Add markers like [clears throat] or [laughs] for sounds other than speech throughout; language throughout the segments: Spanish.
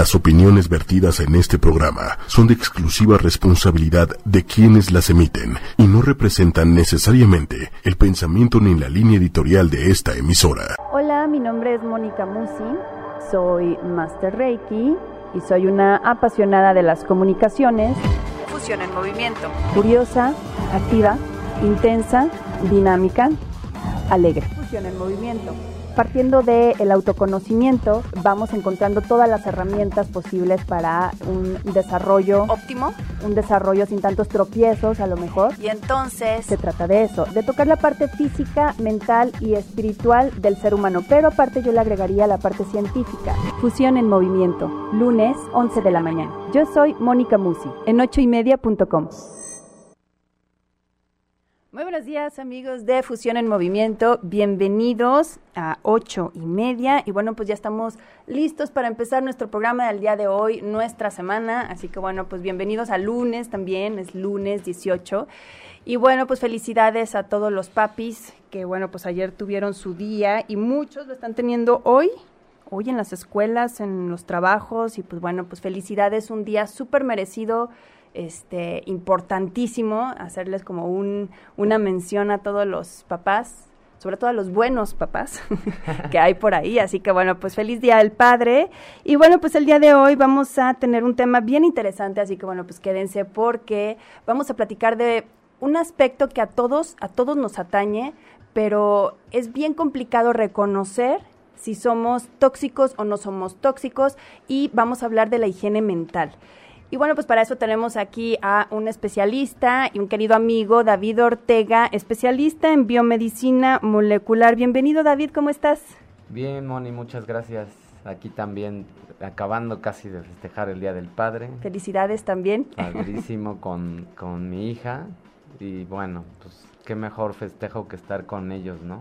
Las opiniones vertidas en este programa son de exclusiva responsabilidad de quienes las emiten y no representan necesariamente el pensamiento ni la línea editorial de esta emisora. Hola, mi nombre es Mónica Musi, soy Master Reiki y soy una apasionada de las comunicaciones. Fusión en movimiento. Curiosa, activa, intensa, dinámica, alegre. Fusión en movimiento partiendo del autoconocimiento, vamos encontrando todas las herramientas posibles para un desarrollo óptimo, un desarrollo sin tantos tropiezos a lo mejor. Y entonces se trata de eso, de tocar la parte física, mental y espiritual del ser humano, pero aparte yo le agregaría la parte científica. Fusión en movimiento, lunes 11 de la mañana. Yo soy Mónica Musi, en 8ymedia.com. Muy buenos días amigos de Fusión en Movimiento, bienvenidos a ocho y media. Y bueno pues ya estamos listos para empezar nuestro programa del día de hoy, nuestra semana, así que bueno pues bienvenidos a lunes también, es lunes 18 y bueno pues felicidades a todos los papis que bueno pues ayer tuvieron su día. Y muchos lo están teniendo hoy, hoy en las escuelas, en los trabajos. Y pues bueno pues felicidades, un día súper merecido este, importantísimo hacerles como un, una mención a todos los papás, sobre todo a los buenos papás [laughs] que hay por ahí. Así que bueno, pues feliz Día del Padre. Y bueno, pues el día de hoy vamos a tener un tema bien interesante, así que bueno, pues quédense porque vamos a platicar de un aspecto que a todos, a todos nos atañe, pero es bien complicado reconocer si somos tóxicos o no somos tóxicos y vamos a hablar de la higiene mental. Y bueno, pues para eso tenemos aquí a un especialista y un querido amigo, David Ortega, especialista en biomedicina molecular. Bienvenido, David, ¿cómo estás? Bien, Moni, muchas gracias. Aquí también acabando casi de festejar el Día del Padre. Felicidades también. Padrísimo [laughs] con, con mi hija. Y bueno, pues qué mejor festejo que estar con ellos, ¿no?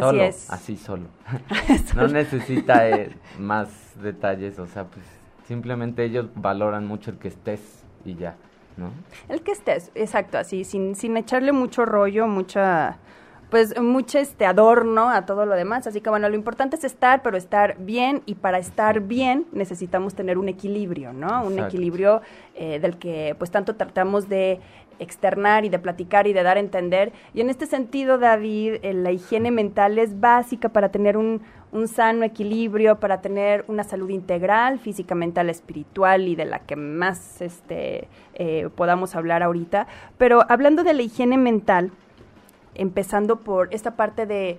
Así es. Así solo. [laughs] no necesita eh, más detalles, o sea, pues Simplemente ellos valoran mucho el que estés y ya, ¿no? El que estés, exacto, así, sin, sin echarle mucho rollo, mucha pues mucho este adorno a todo lo demás. Así que bueno, lo importante es estar, pero estar bien y para estar bien necesitamos tener un equilibrio, ¿no? Un equilibrio eh, del que pues tanto tratamos de externar y de platicar y de dar a entender. Y en este sentido, David, eh, la higiene mental es básica para tener un, un, sano equilibrio, para tener una salud integral, física, mental, espiritual y de la que más este, eh, podamos hablar ahorita. Pero hablando de la higiene mental, empezando por esta parte de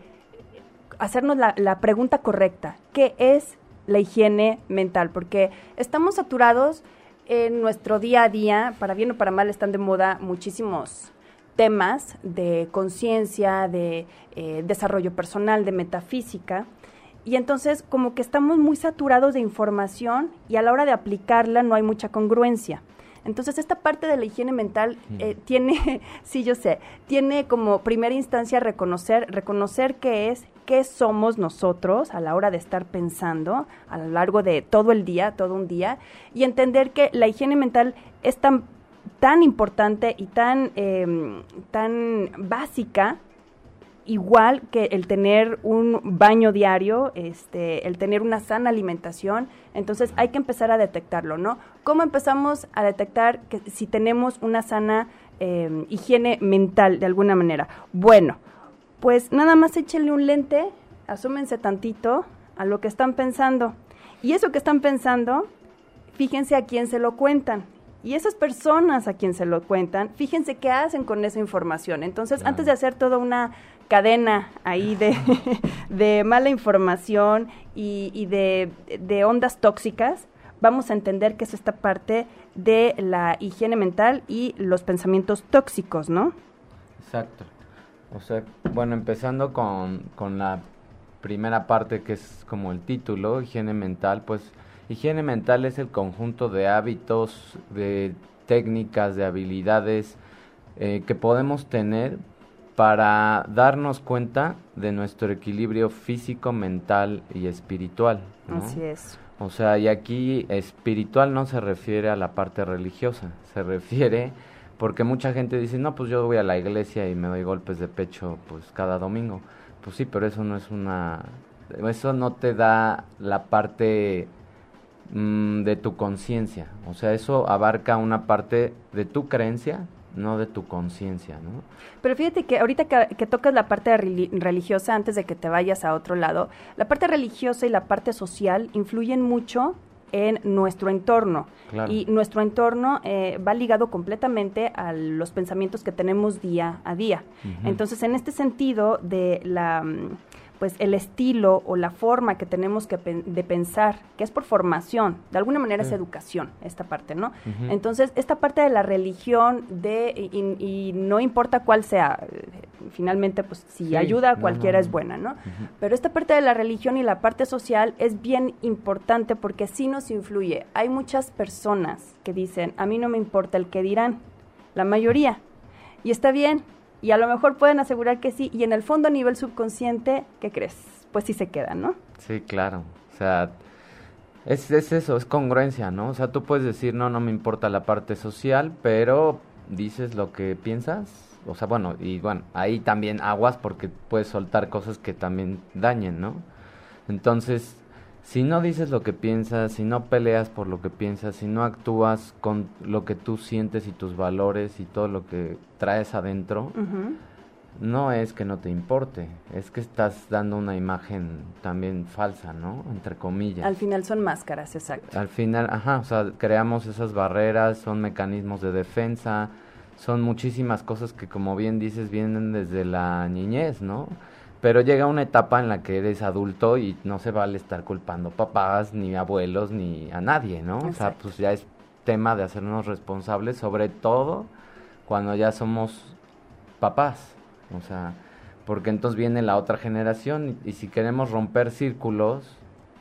hacernos la, la pregunta correcta, ¿qué es la higiene mental? Porque estamos saturados en nuestro día a día, para bien o para mal, están de moda muchísimos temas de conciencia, de eh, desarrollo personal, de metafísica. Y entonces como que estamos muy saturados de información y a la hora de aplicarla no hay mucha congruencia. Entonces, esta parte de la higiene mental eh, tiene, [laughs] sí, yo sé, tiene como primera instancia reconocer, reconocer qué es, qué somos nosotros a la hora de estar pensando a lo largo de todo el día, todo un día, y entender que la higiene mental es tan, tan importante y tan, em, tan básica igual que el tener un baño diario, este, el tener una sana alimentación, entonces hay que empezar a detectarlo, ¿no? ¿Cómo empezamos a detectar que si tenemos una sana em, higiene mental de alguna manera? Bueno, pues nada más échenle un lente, asúmense tantito a lo que están pensando. Y eso que están pensando, fíjense a quién se lo cuentan. Y esas personas a quien se lo cuentan, fíjense qué hacen con esa información. Entonces, antes de hacer toda una cadena ahí de, [laughs] de mala información y, de, de, ondas tóxicas, vamos a entender que es esta parte de la higiene mental y los pensamientos tóxicos, ¿no? Exacto. O sea, bueno, empezando con, con la primera parte que es como el título, higiene mental, pues higiene mental es el conjunto de hábitos, de técnicas, de habilidades eh, que podemos tener para darnos cuenta de nuestro equilibrio físico, mental y espiritual. Así es. O sea, y aquí espiritual no se refiere a la parte religiosa, se refiere porque mucha gente dice, no, pues yo voy a la iglesia y me doy golpes de pecho pues cada domingo. Pues sí, pero eso no es una... Eso no te da la parte mm, de tu conciencia. O sea, eso abarca una parte de tu creencia, no de tu conciencia, ¿no? Pero fíjate que ahorita que, tocas la parte religiosa, antes de que te vayas a otro lado, la parte religiosa y la parte social influyen mucho en nuestro entorno. Y nuestro entorno eh, va ligado completamente a los pensamientos que tenemos día a día. Entonces, en este sentido de la mm, pues el estilo o la forma que tenemos que de pensar, que es por formación, de alguna manera es educación, esta parte, ¿no? Entonces, esta parte de la religión, de, y, no importa cuál sea, eh, finalmente, pues si ayuda a cualquiera es buena, ¿no? Pero esta parte de la religión y la parte social es bien importante porque sí nos influye. Hay muchas personas que dicen, a mí no me importa el que dirán, la mayoría, y está bien, y a lo mejor pueden asegurar que sí, y en el fondo a nivel subconsciente, ¿qué crees? Pues sí se quedan, ¿no? Sí, claro. O sea, es, es eso, es congruencia, ¿no? O sea, tú puedes decir, no, no me importa la parte social, pero dices lo que piensas. O sea, bueno, y bueno, ahí también aguas porque puedes soltar cosas que también dañen, ¿no? Entonces, si no dices lo que piensas, si no peleas por lo que piensas, si no actúas con lo que tú sientes y tus valores y todo lo que traes adentro, no es que no te importe, es que estás dando una imagen también falsa, ¿no? Entre comillas. Al final son máscaras, exacto. Al final, ajá, o sea, creamos esas barreras, son mecanismos de defensa, son muchísimas cosas que como bien dices vienen desde la niñez, ¿no? Pero llega una etapa en la que eres adulto y no se vale estar culpando papás, ni abuelos, ni a nadie, ¿no? O sea, pues ya es tema de hacernos responsables, sobre todo cuando ya somos papás. O sea, porque entonces viene la otra generación y, si queremos romper círculos,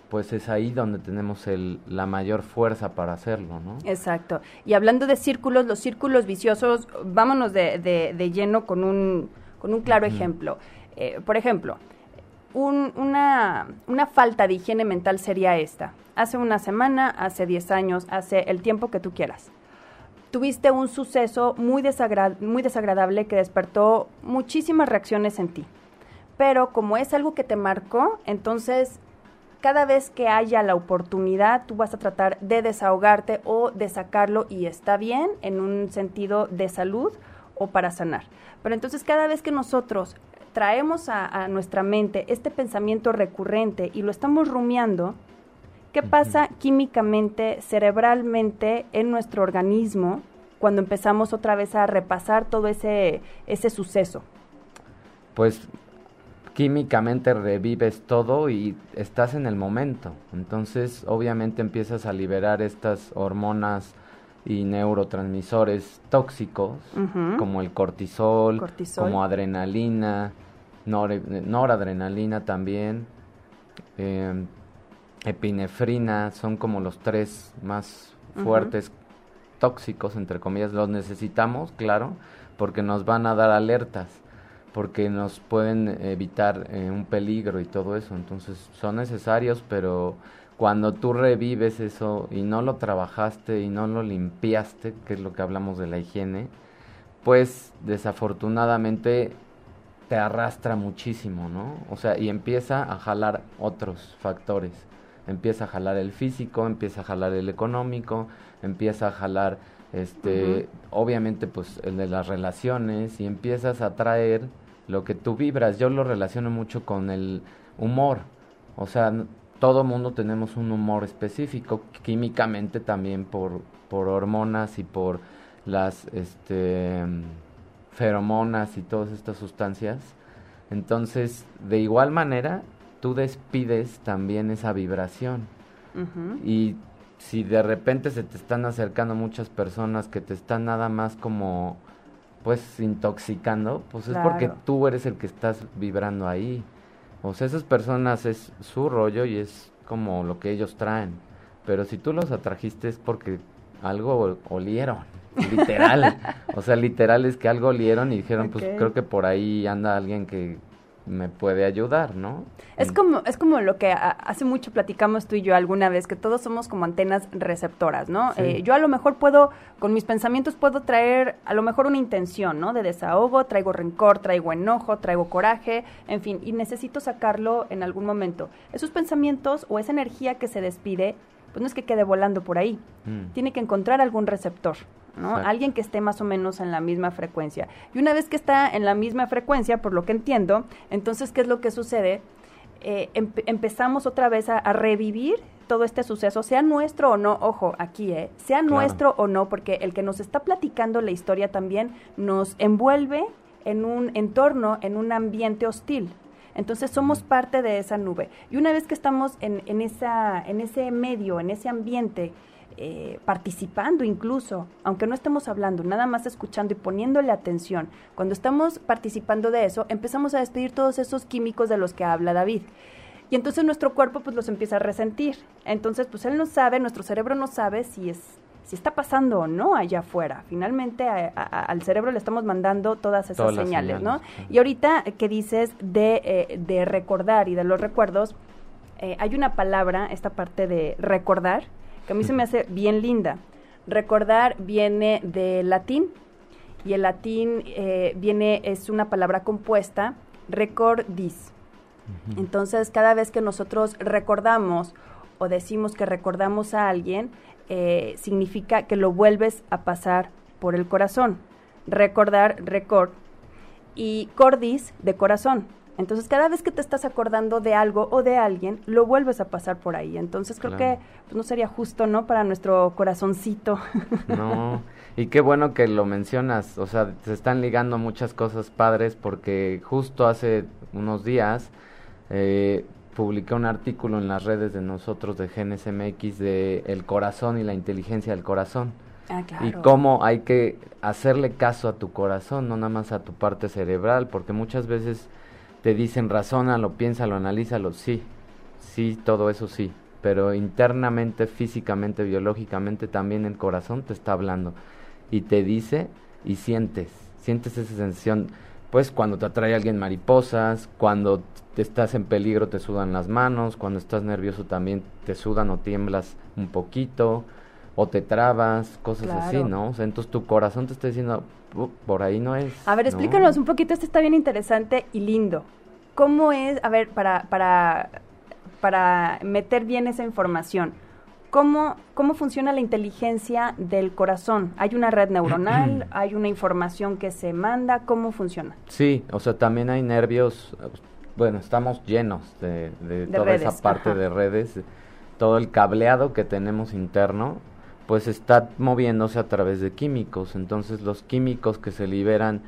pues es ahí donde tenemos el, la mayor fuerza para hacerlo, ¿no? Exacto. Y hablando de círculos, los círculos viciosos, vámonos de, de, lleno con un, con un claro ejemplo. Eh, por ejemplo, una, una, falta de higiene mental sería esta. Hace una semana, hace 10 años, hace el tiempo que tú quieras. Tuviste un suceso muy, muy desagradable que despertó muchísimas reacciones en ti. Pero como es algo que te marcó, entonces cada vez que haya la oportunidad, tú vas a tratar de desahogarte o de sacarlo y está bien en un sentido de salud o para sanar. Pero entonces cada vez que nosotros traemos a, nuestra mente este pensamiento recurrente y lo estamos rumiando, ¿qué pasa químicamente, cerebralmente en nuestro organismo cuando empezamos otra vez a repasar todo ese, ese suceso? Pues químicamente revives todo y estás en el momento. Entonces, obviamente empiezas a liberar estas hormonas y neurotransmisores tóxicos, como el cortisol, como adrenalina, noradrenalina también, eh, epinefrina, son como los tres más fuertes tóxicos, entre comillas, los necesitamos, claro, porque nos van a dar alertas, porque nos pueden evitar eh, un peligro y todo eso, entonces son necesarios, pero cuando tú revives eso y no lo trabajaste y no lo limpiaste, que es lo que hablamos de la higiene, pues desafortunadamente te arrastra muchísimo, ¿no? O sea, y empieza a jalar otros factores. Empieza a jalar el físico, empieza a jalar el económico, empieza a jalar, este, obviamente, pues el de las relaciones y empiezas a traer lo que tú vibras. Yo lo relaciono mucho con el humor. O sea, todo mundo tenemos un humor específico, químicamente también por, por hormonas y por las, este, feromonas y todas estas sustancias. Entonces, de igual manera, tú despides también esa vibración. Y si de repente se te están acercando muchas personas que te están nada más como pues intoxicando, pues es porque tú eres el que estás vibrando ahí. O sea, esas personas es su rollo y es como lo que ellos traen. Pero si tú los atrajiste es porque algo olieron literal. [laughs] o sea, literal es que algo olieron y dijeron, pues creo que por ahí anda alguien que me puede ayudar, ¿no? Es como, es como lo que hace mucho platicamos tú y yo alguna vez, que todos somos como antenas receptoras, ¿no? Eh, yo a lo mejor puedo, con mis pensamientos puedo traer a lo mejor una intención, ¿no? De desahogo, traigo rencor, traigo enojo, traigo coraje, en fin, y necesito sacarlo en algún momento. Esos pensamientos o esa energía que se despide pues no es que quede volando por ahí, Mm. tiene que encontrar algún receptor, ¿no? Exacto. Alguien que esté más o menos en la misma frecuencia. Y una vez que está en la misma frecuencia, por lo que entiendo, entonces, ¿qué es lo que sucede? Eh, empe- empezamos otra vez a, a revivir todo este suceso, sea nuestro o no, ojo, aquí, ¿eh? Sea Claro. nuestro o no, porque el que nos está platicando la historia también nos envuelve en un entorno, en un ambiente hostil. Entonces somos parte de esa nube. Y una vez que estamos en, en, esa, en ese medio, en ese ambiente, eh, participando incluso, aunque no estemos hablando, nada más escuchando y poniéndole atención, cuando estamos participando de eso, empezamos a despedir todos esos químicos de los que habla David. Y entonces nuestro cuerpo pues los empieza a resentir. Entonces pues él no sabe, nuestro cerebro no sabe si es si está pasando o no allá afuera. Finalmente a- a- al cerebro le estamos mandando todas esas Todas señales, ¿no? sí. Y ahorita que dices de, eh, de recordar y de los recuerdos, eh, hay una palabra, esta parte de recordar, que a mí se me hace bien linda. Recordar viene del latín y el latín eh, viene, es una palabra compuesta, recordis. Entonces, cada vez que nosotros recordamos o decimos que recordamos a alguien, eh, significa que lo vuelves a pasar por el corazón. Recordar, record, y cordis de corazón. Entonces, cada vez que te estás acordando de algo o de alguien, lo vuelves a pasar por ahí. Entonces, creo Claro. que pues, no sería justo, ¿no? Para nuestro corazoncito. [laughs] No, y qué bueno que lo mencionas, o sea, se están ligando muchas cosas padres porque justo hace unos días eh, publiqué un artículo en las redes de nosotros de GNSMX de el corazón y la inteligencia del corazón Ah, y cómo hay que hacerle caso a tu corazón, no nada más a tu parte cerebral, porque muchas veces te dicen razónalo, piénsalo, analízalo, sí, sí, todo eso sí, pero internamente, físicamente, biológicamente también el corazón te está hablando y te dice y sientes, sientes esa sensación, pues cuando te atrae alguien mariposas, cuando te estás en peligro te sudan las manos, cuando estás nervioso también te sudan o tiemblas un poquito, o te trabas, cosas así. ¿no? O sea, entonces tu corazón te está diciendo, "Uh, por ahí no es. A ver, ¿no? explícanos un poquito, esto está bien interesante y lindo. ¿Cómo es, a ver, para, para, para meter bien esa información, ¿cómo, ¿cómo funciona la inteligencia del corazón? ¿Hay una red neuronal? [clears throat] ¿Hay una información que se manda? ¿Cómo funciona? Sí, o sea, también hay nervios, bueno, estamos llenos de, de De toda redes, esa parte ajá. de redes, todo el cableado que tenemos interno, pues está moviéndose a través de químicos, entonces los químicos que se liberan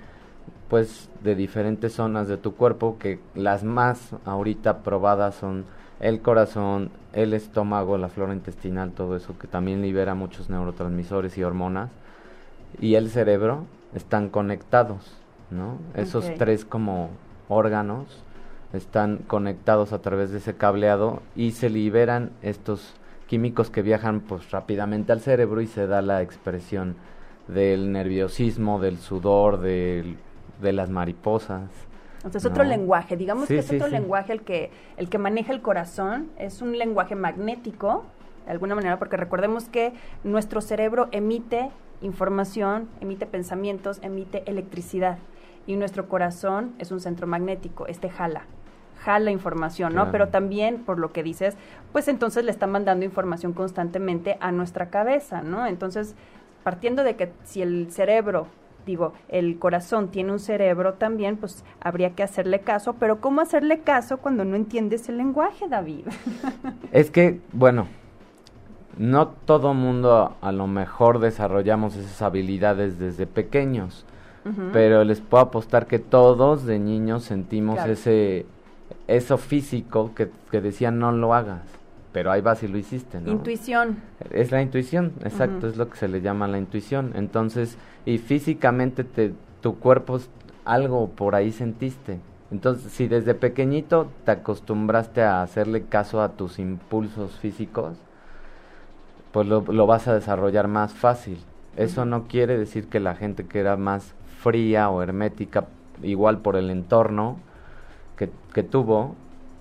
pues de diferentes zonas de tu cuerpo, que las más ahorita probadas son el corazón, el estómago, la flora intestinal, todo eso que también libera muchos neurotransmisores y hormonas, y el cerebro están conectados, ¿no? Esos tres como órganos están conectados a través de ese cableado y se liberan estos químicos que viajan pues rápidamente al cerebro y se da la expresión del nerviosismo, del sudor, del, de las mariposas. O sea, es otro lenguaje, digamos Sí, que es sí, otro sí. lenguaje el que, el que maneja el corazón, es un lenguaje magnético, de alguna manera, porque recordemos que nuestro cerebro emite información, emite pensamientos, emite electricidad, y nuestro corazón es un centro magnético, este jala, jala información, ¿no? Claro. Pero también, por lo que dices, pues entonces le está mandando información constantemente a nuestra cabeza, ¿no? Entonces, partiendo de que si el cerebro digo, el corazón tiene un cerebro también, pues habría que hacerle caso, pero ¿cómo hacerle caso cuando no entiendes el lenguaje, David? [laughs] Es que, bueno, no todo mundo a lo mejor desarrollamos esas habilidades desde pequeños, pero les puedo apostar que todos de niños sentimos Claro. ese eso físico que, que decían no lo hagas, pero ahí vas y lo hiciste, ¿no? Intuición. Es la intuición, exacto, es lo que se le llama la intuición. Entonces, y físicamente te, tu cuerpo algo por ahí sentiste. Entonces, si desde pequeñito te acostumbraste a hacerle caso a tus impulsos físicos, pues lo, lo vas a desarrollar más fácil. Eso no quiere decir que la gente que era más fría o hermética, igual por el entorno que, que tuvo,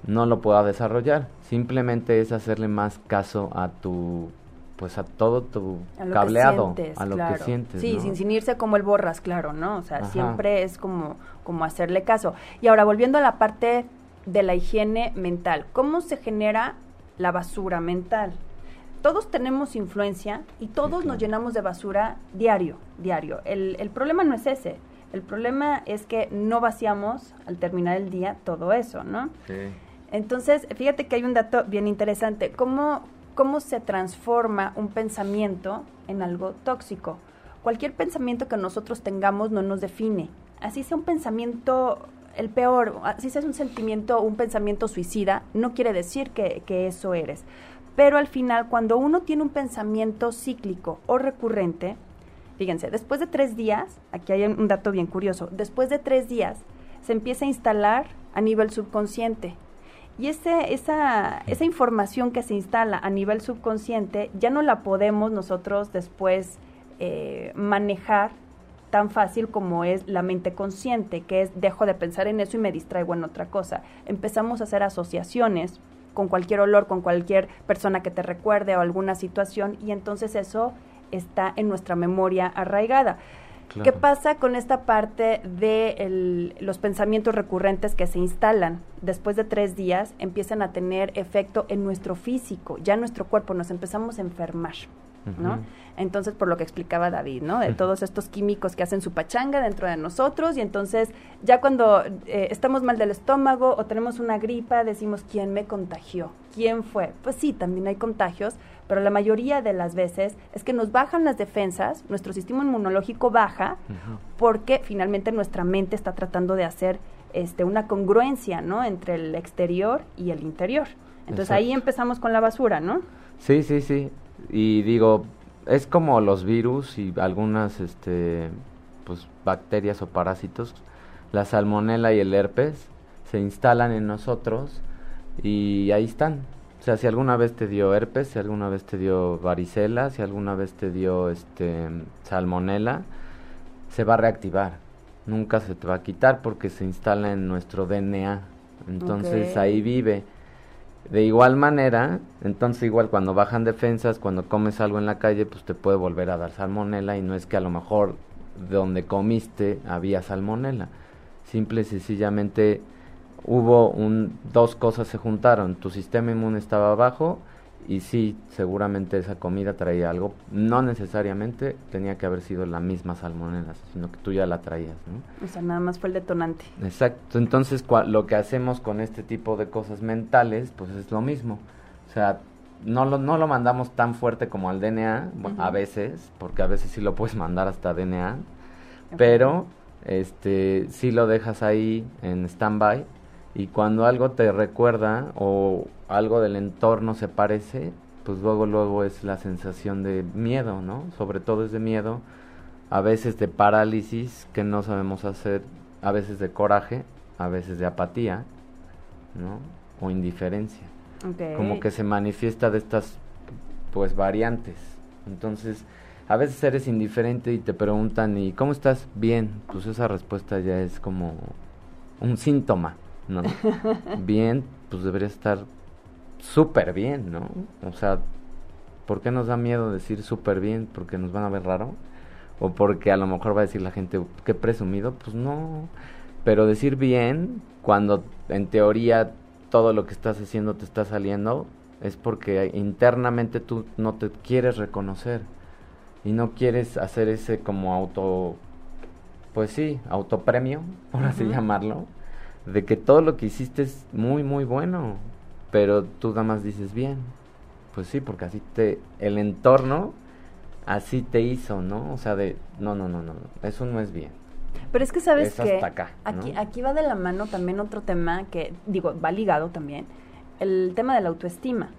no lo pueda desarrollar. Simplemente es hacerle más caso a tu, pues a todo tu A lo cableado, que sientes, a lo claro. que sientes. Sí, ¿no? sin, sin irse como el borras, claro, ¿no? O sea, Ajá. siempre es como, como hacerle caso. Y ahora, volviendo a la parte de la higiene mental, ¿cómo se genera la basura mental? todos tenemos influencia y todos nos llenamos de basura diario, diario. El, el problema no es ese. El problema es que no vaciamos al terminar el día todo eso, ¿no? Sí. Entonces, fíjate que hay un dato bien interesante. ¿Cómo, cómo se transforma un pensamiento en algo tóxico? Cualquier pensamiento que nosotros tengamos no nos define. Así sea un pensamiento el peor, así sea un sentimiento, un pensamiento suicida, no quiere decir que, que eso eres. Pero al final, cuando uno tiene un pensamiento cíclico o recurrente, fíjense, después de tres días, aquí hay un dato bien curioso, después de tres días se empieza a instalar a nivel subconsciente. Y ese, esa, esa información que se instala a nivel subconsciente ya no la podemos nosotros después eh, manejar tan fácil como es la mente consciente, que es dejo de pensar en eso y me distraigo en otra cosa. Empezamos a hacer asociaciones con cualquier olor, con cualquier persona que te recuerde o alguna situación y entonces eso está en nuestra memoria arraigada. ¿Qué pasa con esta parte de los pensamientos recurrentes que se instalan después de tres días? Empiezan a tener efecto en nuestro físico, ya nuestro cuerpo, nos empezamos a enfermar. ¿no? Entonces, por lo que explicaba David, ¿no? De todos estos químicos que hacen su pachanga dentro de nosotros y entonces ya cuando eh, estamos mal del estómago o tenemos una gripa, decimos, ¿quién me contagió? ¿Quién fue? Pues sí, también hay contagios, pero la mayoría de las veces es que nos bajan las defensas, nuestro sistema inmunológico baja porque finalmente nuestra mente está tratando de hacer este, una congruencia, ¿no? Entre el exterior y el interior. Entonces ahí empezamos con la basura, ¿no? Sí, sí, sí. Y digo, es como los virus y algunas este, pues, bacterias o parásitos. La salmonela y el herpes se instalan en nosotros y ahí están. O sea, si alguna vez te dio herpes, si alguna vez te dio varicela, si alguna vez te dio este salmonela, se va a reactivar. Nunca se te va a quitar porque se instala en nuestro DNA. Entonces ahí vive. De igual manera, entonces igual cuando bajan defensas, cuando comes algo en la calle, pues te puede volver a dar salmonela y no es que a lo mejor donde comiste había salmonela. Simple y sencillamente hubo un, dos cosas se juntaron, tu sistema inmune estaba bajo y sí, seguramente esa comida traía algo, no necesariamente tenía que haber sido la misma salmonela, sino que tú ya la traías, ¿no? O sea, nada más fue el detonante. Exacto, entonces lo que hacemos con este tipo de cosas mentales, pues es lo mismo. O sea, no lo, no lo mandamos tan fuerte como al DNA, a veces, porque a veces sí lo puedes mandar hasta DNA, pero este sí lo dejas ahí en stand-by y cuando algo te recuerda o algo del entorno se parece, pues luego luego es la sensación de miedo, ¿no? Sobre todo es de miedo, a veces de parálisis que no sabemos hacer, a veces de coraje, a veces de apatía, ¿no? O indiferencia. Como que se manifiesta de estas pues variantes. Entonces, a veces eres indiferente y te preguntan, ¿y cómo estás? Bien. Pues esa respuesta ya es como un síntoma, ¿no? [laughs] bien, pues debería estar súper bien, ¿no? O sea, ¿por qué nos da miedo decir súper bien? ¿Porque nos van a ver raro? ¿O porque a lo mejor va a decir la gente, qué presumido? Pues no. Pero decir bien, cuando en teoría todo lo que estás haciendo te está saliendo, es porque internamente tú no te quieres reconocer y no quieres hacer ese como auto, pues sí, autopremio, por así llamarlo, de que todo lo que hiciste es muy, muy bueno, pero tú nada más dices bien. Pues sí, porque así te, el entorno así te hizo, ¿no? O sea, de, no, no, no, no, eso no es bien. Pero es que sabes que acá, aquí, aquí va de la mano también otro tema que, digo, va ligado también, el tema de la autoestima.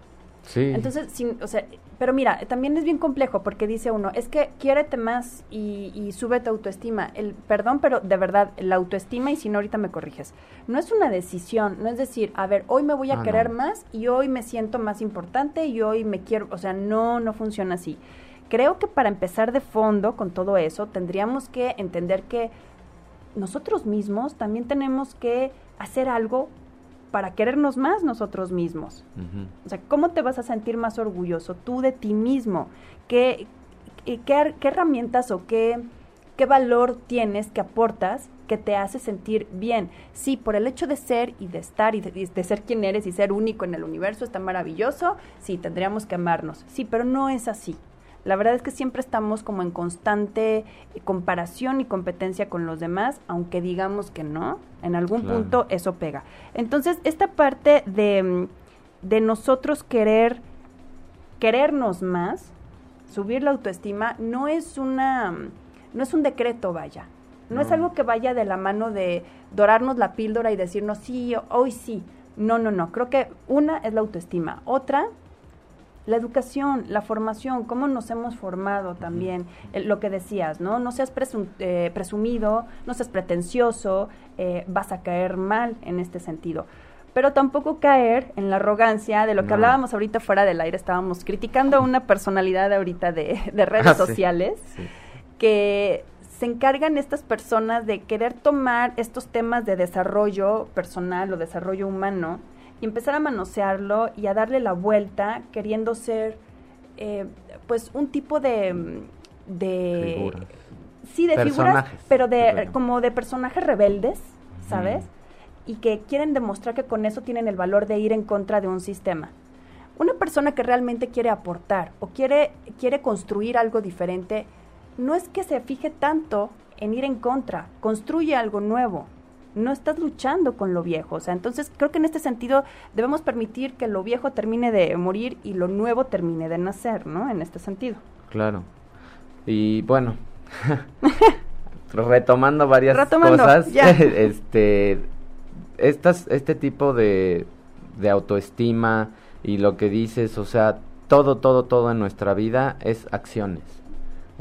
Sí. Entonces, sin, o sea, pero mira, también es bien complejo porque dice uno, es que quiérete más y, y sube tu autoestima. El, perdón, pero de verdad, la autoestima, y si no ahorita me corriges, no es una decisión, no es decir, a ver, hoy me voy a ah, querer más y hoy me siento más importante y hoy me quiero, o sea, no, no funciona así. Creo que para empezar de fondo con todo eso, tendríamos que entender que nosotros mismos también tenemos que hacer algo para querernos más nosotros mismos. O sea, ¿cómo te vas a sentir más orgulloso tú de ti mismo? ¿Qué, qué, qué herramientas o qué, qué valor tienes que aportas que te hace sentir bien. Sí, por el hecho de ser y de estar y de, ser quien eres y ser único en el universo está maravilloso, sí, tendríamos que amarnos. Sí, pero no es así. La verdad es que siempre estamos como en constante comparación y competencia con los demás, aunque digamos que no, en algún punto eso pega. Entonces, esta parte de, de nosotros querer, querernos más, subir la autoestima, no es una, no es un decreto, vaya. No, es algo que vaya de la mano de dorarnos la píldora y decirnos, sí, hoy sí. No, no, no. Creo que una es la autoestima. Otra la educación, la formación, cómo nos hemos formado también, lo que decías, ¿no? No seas eh, presumido, no seas pretencioso, eh, vas a caer mal en este sentido. Pero tampoco caer en la arrogancia de lo que hablábamos ahorita fuera del aire, estábamos criticando a una personalidad ahorita de, [laughs] redes ah, sociales que se encargan estas personas de querer tomar estos temas de desarrollo personal o desarrollo humano y empezar a manosearlo y a darle la vuelta queriendo ser eh, pues un tipo de, de sí de figuras pero de como de personajes rebeldes sabes y que quieren demostrar que con eso tienen el valor de ir en contra de un sistema. Una persona que realmente quiere aportar o quiere quiere construir algo diferente no es que se fije tanto en ir en contra construye algo nuevo no estás luchando con lo viejo. O sea, entonces creo que en este sentido debemos permitir que lo viejo termine de morir y lo nuevo termine de nacer, ¿no? En este sentido. Claro. Y bueno, [laughs] retomando varias cosas, [laughs] este, estas, este tipo de, de autoestima y lo que dices, o sea, todo, todo, todo en nuestra vida es acciones.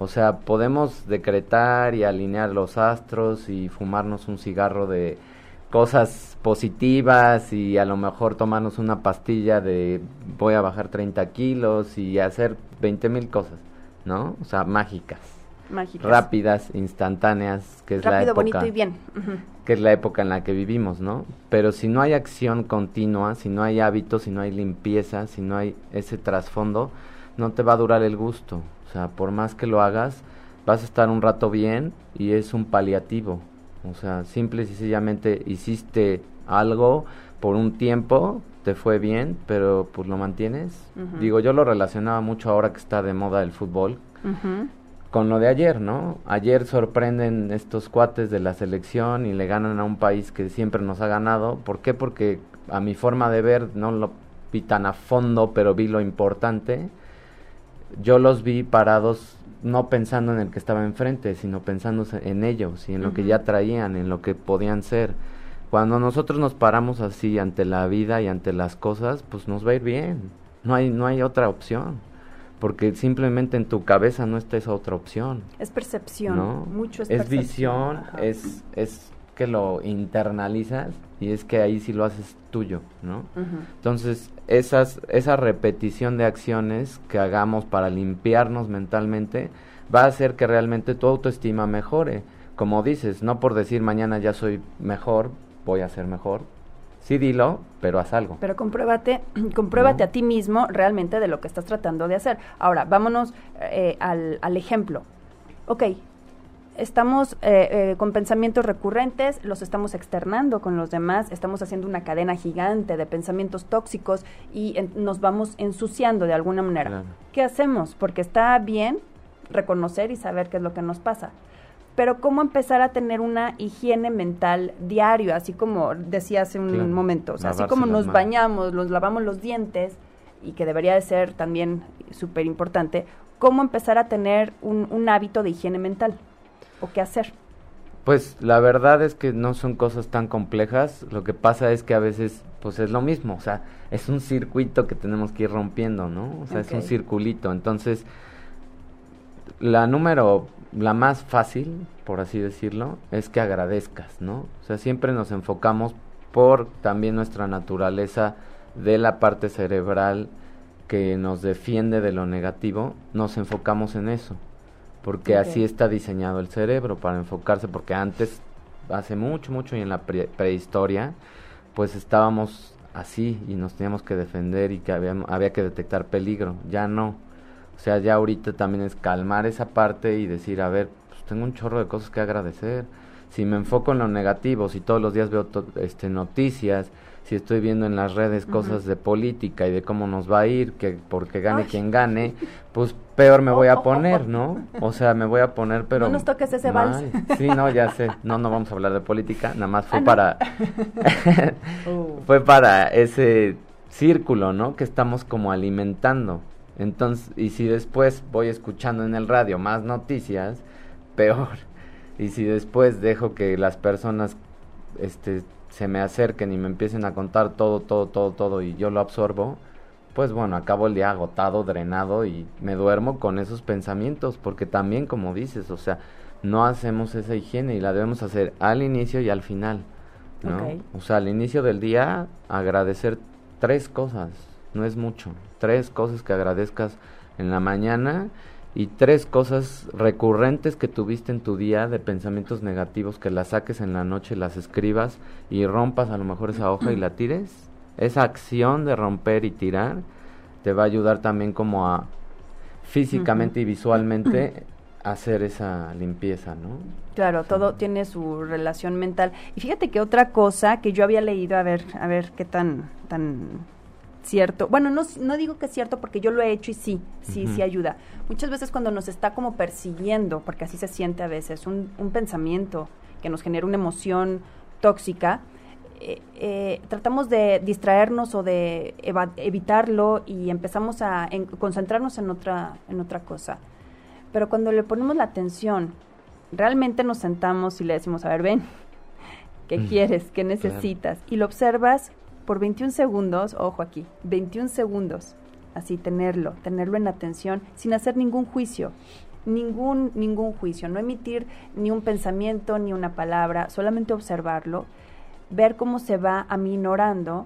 O sea, podemos decretar y alinear los astros y fumarnos un cigarro de cosas positivas y a lo mejor tomarnos una pastilla de voy a bajar 30 kilos y hacer 20 mil cosas, ¿no? O sea, mágicas. Mágicas. Rápidas, instantáneas, que es la época. bonito y bien. Que es la época en la que vivimos, ¿no? Pero si no hay acción continua, si no hay hábitos, si no hay limpieza, si no hay ese trasfondo, no te va a durar el gusto. O sea, por más que lo hagas, vas a estar un rato bien y es un paliativo. O sea, simple y sencillamente hiciste algo por un tiempo, te fue bien, pero pues lo mantienes. Digo, yo lo relacionaba mucho ahora que está de moda el fútbol. Con lo de ayer, ¿no? Ayer sorprenden estos cuates de la selección y le ganan a un país que siempre nos ha ganado. ¿Por qué? Porque a mi forma de ver, no lo vi tan a fondo, pero vi lo importante yo los vi parados no pensando en el que estaba enfrente, sino pensando en ellos y en lo que ya traían, en lo que podían ser. Cuando nosotros nos paramos así ante la vida y ante las cosas, pues nos va a ir bien. No hay, no hay otra opción. Porque simplemente en tu cabeza no está esa otra opción. Es percepción. ¿no? Mucho es, es visión, es, es que lo internalizas y es que ahí sí lo haces tuyo, ¿no? Entonces, esas, esa repetición de acciones que hagamos para limpiarnos mentalmente va a hacer que realmente tu autoestima mejore. Como dices, no por decir mañana ya soy mejor, voy a ser mejor. Sí, dilo, pero haz algo. Pero compruébate, [clears throat] compruébate a ti mismo realmente de lo que estás tratando de hacer. Ahora, vámonos eh, al, al ejemplo. Ok, estamos eh, eh, con pensamientos recurrentes, los estamos externando con los demás, estamos haciendo una cadena gigante de pensamientos tóxicos y nos vamos ensuciando de alguna manera. ¿Qué hacemos? Porque está bien reconocer y saber qué es lo que nos pasa. Pero cómo empezar a tener una higiene mental diario, así como decía hace un momento, o sea, así como nos bañamos, nos lavamos los dientes, y que debería de ser también súper importante, cómo empezar a tener un hábito de higiene mental o qué hacer? Pues la verdad es que no son cosas tan complejas, lo que pasa es que a veces pues es lo mismo, o sea, es un circuito que tenemos que ir rompiendo, ¿no? O sea, es un circulito, entonces la número, la más fácil, por así decirlo, es que agradezcas, ¿no? O sea, siempre nos enfocamos por también nuestra naturaleza de la parte cerebral que nos defiende de lo negativo, nos enfocamos en eso porque así está diseñado el cerebro para enfocarse, porque antes, hace mucho, mucho y en la prehistoria, pues estábamos así y nos teníamos que defender y que había, había que detectar peligro, ya no. O sea, ya ahorita también es calmar esa parte y decir, a ver, pues tengo un chorro de cosas que agradecer. Si me enfoco en lo negativo, si todos los días veo este, noticias, si estoy viendo en las redes cosas de política y de cómo nos va a ir, que porque gane quien gane, pues peor me voy a [laughs] poner, ¿no? O sea, me voy a poner, pero... No nos toques ese vals. [laughs] Sí, no, ya sé. No, no vamos a hablar de política, nada más fue ah, para... [laughs] Fue para ese círculo, ¿no? Que estamos como alimentando. Entonces, y si después voy escuchando en el radio más noticias, peor. Y si después dejo que las personas este se me acerquen y me empiecen a contar todo, todo, todo, todo y yo lo absorbo, pues bueno, acabo el día agotado, drenado y me duermo con esos pensamientos, porque también como dices, o sea, no hacemos esa higiene y la debemos hacer al inicio y al final, ¿no? O sea, al inicio del día agradecer tres cosas, no es mucho, tres cosas que agradezcas en la mañana y tres cosas recurrentes que tuviste en tu día de pensamientos negativos que las saques en la noche, las escribas y rompas a lo mejor esa hoja y la tires. Esa acción de romper y tirar te va a ayudar también como a físicamente y visualmente [clears throat] hacer esa limpieza, ¿no? Claro, todo tiene su relación mental. Y fíjate que otra cosa que yo había leído, a ver, a ver qué tan tan cierto. Bueno, no, no digo que es cierto porque yo lo he hecho y sí, sí, sí ayuda. Muchas veces cuando nos está como persiguiendo, porque así se siente a veces, un, un pensamiento que nos genera una emoción tóxica, eh, eh, tratamos de distraernos o de evitarlo y empezamos a concentrarnos en otra, en otra cosa. Pero cuando le ponemos la atención, realmente nos sentamos y le decimos, a ver, ven, [laughs] ¿qué quieres? ¿Qué necesitas? Y lo observas por 21 segundos, ojo aquí, 21 segundos, así tenerlo, tenerlo en atención sin hacer ningún juicio, ningún, ningún juicio, no emitir ni un pensamiento ni una palabra, solamente observarlo, ver cómo se va aminorando,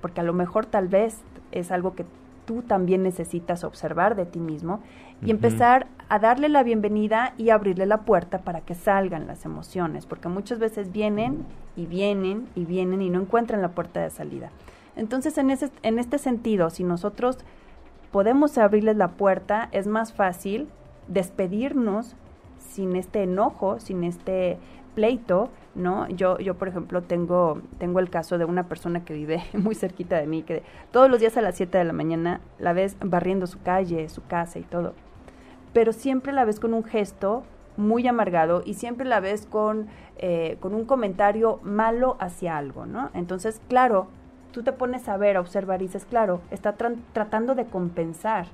porque a lo mejor tal vez es algo que tú también necesitas observar de ti mismo y empezar a darle la bienvenida y abrirle la puerta para que salgan las emociones, porque muchas veces vienen y vienen y vienen y no encuentran la puerta de salida. Entonces, en, ese, en este sentido, si nosotros podemos abrirles la puerta, es más fácil despedirnos sin este enojo, sin este pleito, ¿no? Yo, yo por ejemplo, tengo, tengo el caso de una persona que vive [laughs] muy cerquita de mí, que todos los días a las 7 de la mañana la ves barriendo su calle, su casa y todo. Pero siempre la ves con un gesto muy amargado y siempre la ves con, eh, con un comentario malo hacia algo, ¿no? Entonces, claro, tú te pones a ver, a observar y dices, claro, está tratando de compensar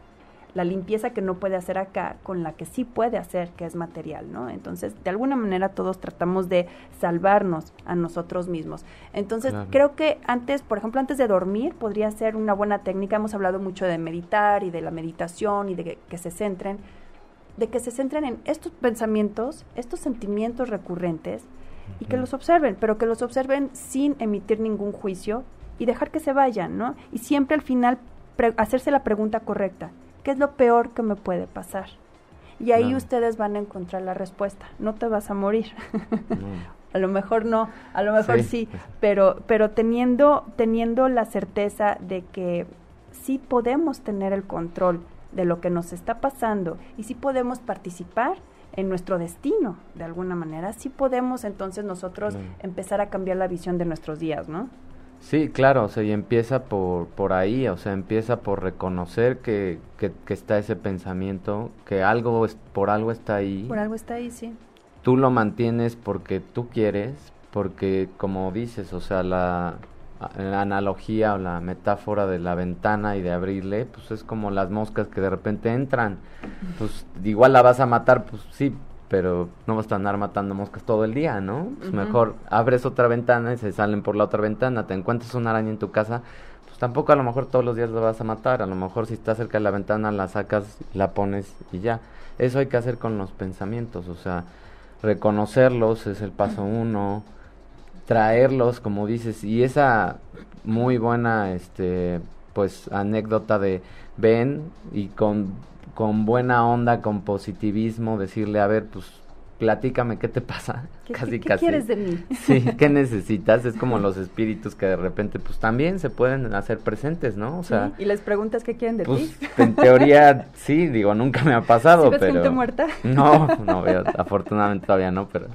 la limpieza que no puede hacer acá con la que sí puede hacer, que es material, ¿no? Entonces, de alguna manera todos tratamos de salvarnos a nosotros mismos. Entonces, creo que antes, por ejemplo, antes de dormir, podría ser una buena técnica. Hemos hablado mucho de meditar y de la meditación y de que, se centren, de que se centren en estos pensamientos, estos sentimientos recurrentes y que los observen, pero que los observen sin emitir ningún juicio y dejar que se vayan, ¿no? Y siempre al final hacerse la pregunta correcta. ¿Qué es lo peor que me puede pasar? Y ahí ustedes van a encontrar la respuesta. No te vas a morir. [laughs] a lo mejor no, a lo mejor sí, pero, pero teniendo, teniendo la certeza de que sí podemos tener el control de lo que nos está pasando y sí podemos participar en nuestro destino de alguna manera, sí podemos entonces nosotros empezar a cambiar la visión de nuestros días, ¿no? Sí, claro, o sea, y empieza por, por ahí, o sea, empieza por reconocer que, que, está ese pensamiento, que algo, es, por algo está ahí. Por algo está ahí, sí. Tú lo mantienes porque tú quieres, porque como dices, o sea, la, la analogía o la metáfora de la ventana y de abrirle, pues es como las moscas que de repente entran. Pues igual la vas a matar, pues sí, pero no vas a andar matando moscas todo el día, ¿no? Pues mejor abres otra ventana y se salen por la otra ventana, te encuentras una araña en tu casa, pues tampoco a lo mejor todos los días la vas a matar, a lo mejor si estás cerca de la ventana la sacas, la pones y ya. Eso hay que hacer con los pensamientos, o sea, reconocerlos es el paso uno, traerlos, como dices, y esa muy buena, este, pues anécdota de ven y con con buena onda, con positivismo, decirle, a ver, pues platícame qué te pasa. [laughs] ¿Qué, casi, ¿qué, quieres de mí? [laughs] Sí, ¿qué necesitas? Es como los espíritus que de repente pues también se pueden hacer presentes, ¿no? O sea, y les preguntas qué quieren de pues, ti. En teoría [laughs] sí, digo, nunca me ha pasado, ¿Sí ves pero gente muerta? No, no veo, afortunadamente todavía no, pero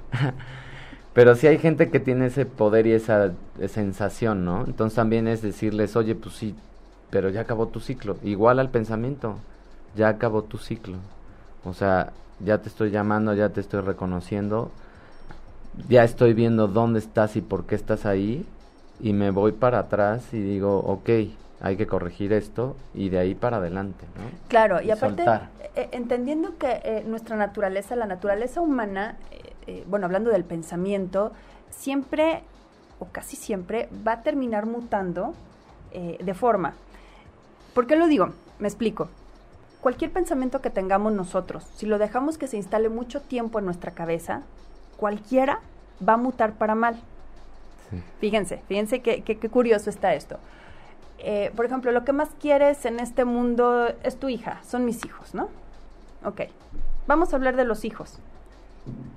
Pero sí hay gente que tiene ese poder y esa sensación, ¿no? Entonces también es decirles, oye, pues sí, pero ya acabó tu ciclo. Igual al pensamiento, ya acabó tu ciclo. O sea, ya te estoy llamando, ya te estoy reconociendo, ya estoy viendo dónde estás y por qué estás ahí, y me voy para atrás y digo, ok, hay que corregir esto y de ahí para adelante, ¿no? Claro, y, aparte, eh, entendiendo que eh, nuestra naturaleza, la naturaleza humana, eh, bueno, hablando del pensamiento, siempre o casi siempre va a terminar mutando de forma. ¿Por qué lo digo? Me explico. Cualquier pensamiento que tengamos nosotros, si lo dejamos que se instale mucho tiempo en nuestra cabeza, cualquiera va a mutar para mal. Fíjense, fíjense qué, curioso está esto. Eh, por ejemplo, lo que más quieres en este mundo es tu hija, son mis hijos, ¿no? Ok, vamos a hablar de los hijos.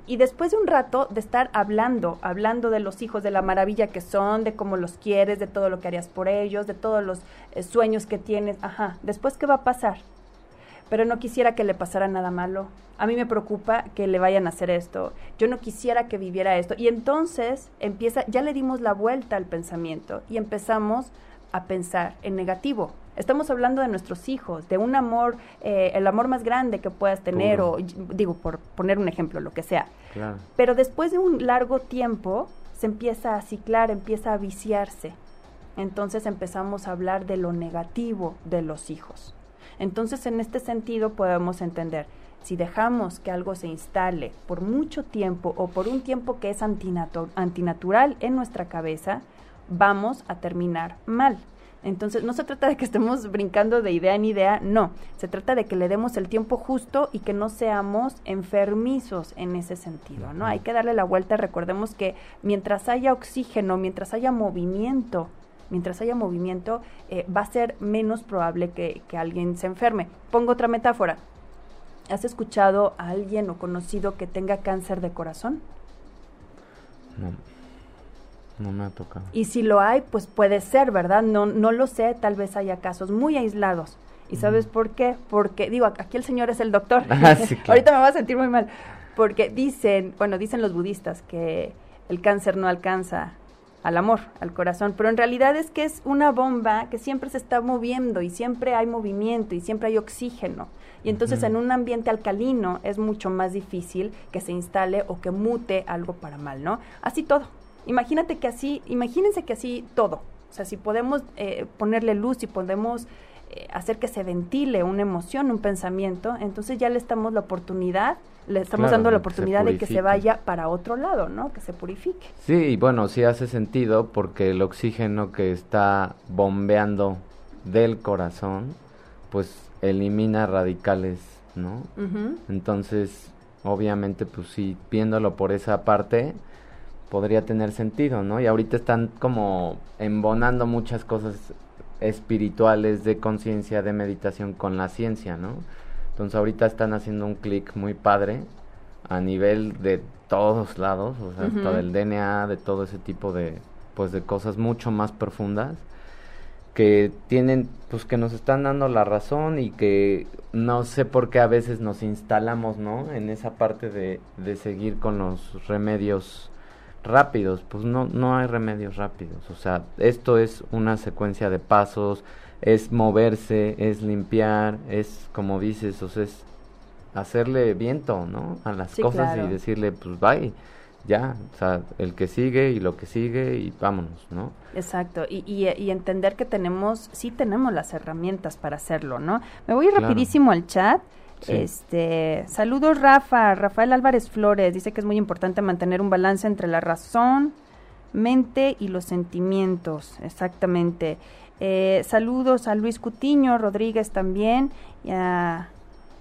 Y después de un rato de estar hablando, hablando de los hijos, de la maravilla que son, de cómo los quieres, de todo lo que harías por ellos, de todos los eh, sueños que tienes, ajá, después qué va a pasar? Pero no quisiera que le pasara nada malo. A mí me preocupa que le vayan a hacer esto. Yo no quisiera que viviera esto. Y entonces empieza, ya le dimos la vuelta al pensamiento y empezamos a pensar en negativo. Estamos hablando de nuestros hijos, de un amor, eh, el amor más grande que puedas tener, o digo, por poner un ejemplo, lo que sea. Pero después de un largo tiempo, se empieza a ciclar, empieza a viciarse. Entonces empezamos a hablar de lo negativo de los hijos. Entonces, en este sentido, podemos entender, si dejamos que algo se instale por mucho tiempo o por un tiempo que es antinatural en nuestra cabeza, vamos a terminar mal. Entonces, no se trata de que estemos brincando de idea en idea, no. Se trata de que le demos el tiempo justo y que no seamos enfermizos en ese sentido, ¿no? Hay que darle la vuelta. Recordemos que mientras haya oxígeno, mientras haya movimiento, mientras haya movimiento, eh, va a ser menos probable que, que alguien se enferme. Pongo otra metáfora. ¿Has escuchado a alguien o conocido que tenga cáncer de corazón? No. No me ha tocado. Y si lo hay, pues puede ser, ¿verdad? No, no lo sé, tal vez haya casos muy aislados. ¿Y sabes por qué? Porque, digo, aquí el señor es el doctor. [laughs] Ah, Ahorita me va a sentir muy mal. Porque dicen, bueno, dicen los budistas que el cáncer no alcanza al amor, al corazón, pero en realidad es que es una bomba que siempre se está moviendo y siempre hay movimiento y siempre hay oxígeno. Y entonces en un ambiente alcalino es mucho más difícil que se instale o que mute algo para mal, ¿no? Así todo. Imagínate que así, imagínense que así todo. O sea, si podemos eh, ponerle luz, si podemos eh, hacer que se ventile una emoción, un pensamiento, entonces ya le estamos la oportunidad, le estamos dando la oportunidad de que se vaya para otro lado, ¿no? Que se purifique. Sí, y bueno, sí hace sentido porque el oxígeno que está bombeando del corazón, pues elimina radicales, ¿no? Entonces, obviamente, pues sí, viéndolo por esa parte, podría tener sentido, ¿no? Y ahorita están como embonando muchas cosas espirituales de conciencia, de meditación con la ciencia, ¿no? Entonces ahorita están haciendo un clic muy padre a nivel de todos lados, o sea, hasta del DNA, de todo ese tipo de, pues, de cosas mucho más profundas que tienen, pues, que nos están dando la razón y que no sé por qué a veces nos instalamos, ¿no? En esa parte de, de seguir con los remedios rápidos, pues no, no hay remedios rápidos. O sea, esto es una secuencia de pasos, es moverse, es limpiar, es como dices, o sea, es hacerle viento, ¿no? A las cosas y decirle, pues bye, ya, o sea, el que sigue y lo que sigue y vámonos, ¿no? Exacto, y, y, entender que tenemos, sí tenemos las herramientas para hacerlo, ¿no? Me voy rapidísimo al chat. Este, saludos Rafa, Rafael Álvarez Flores, dice que es muy importante mantener un balance entre la razón, mente y los sentimientos, exactamente. Eh, saludos a Luis Cutiño Rodríguez también y a,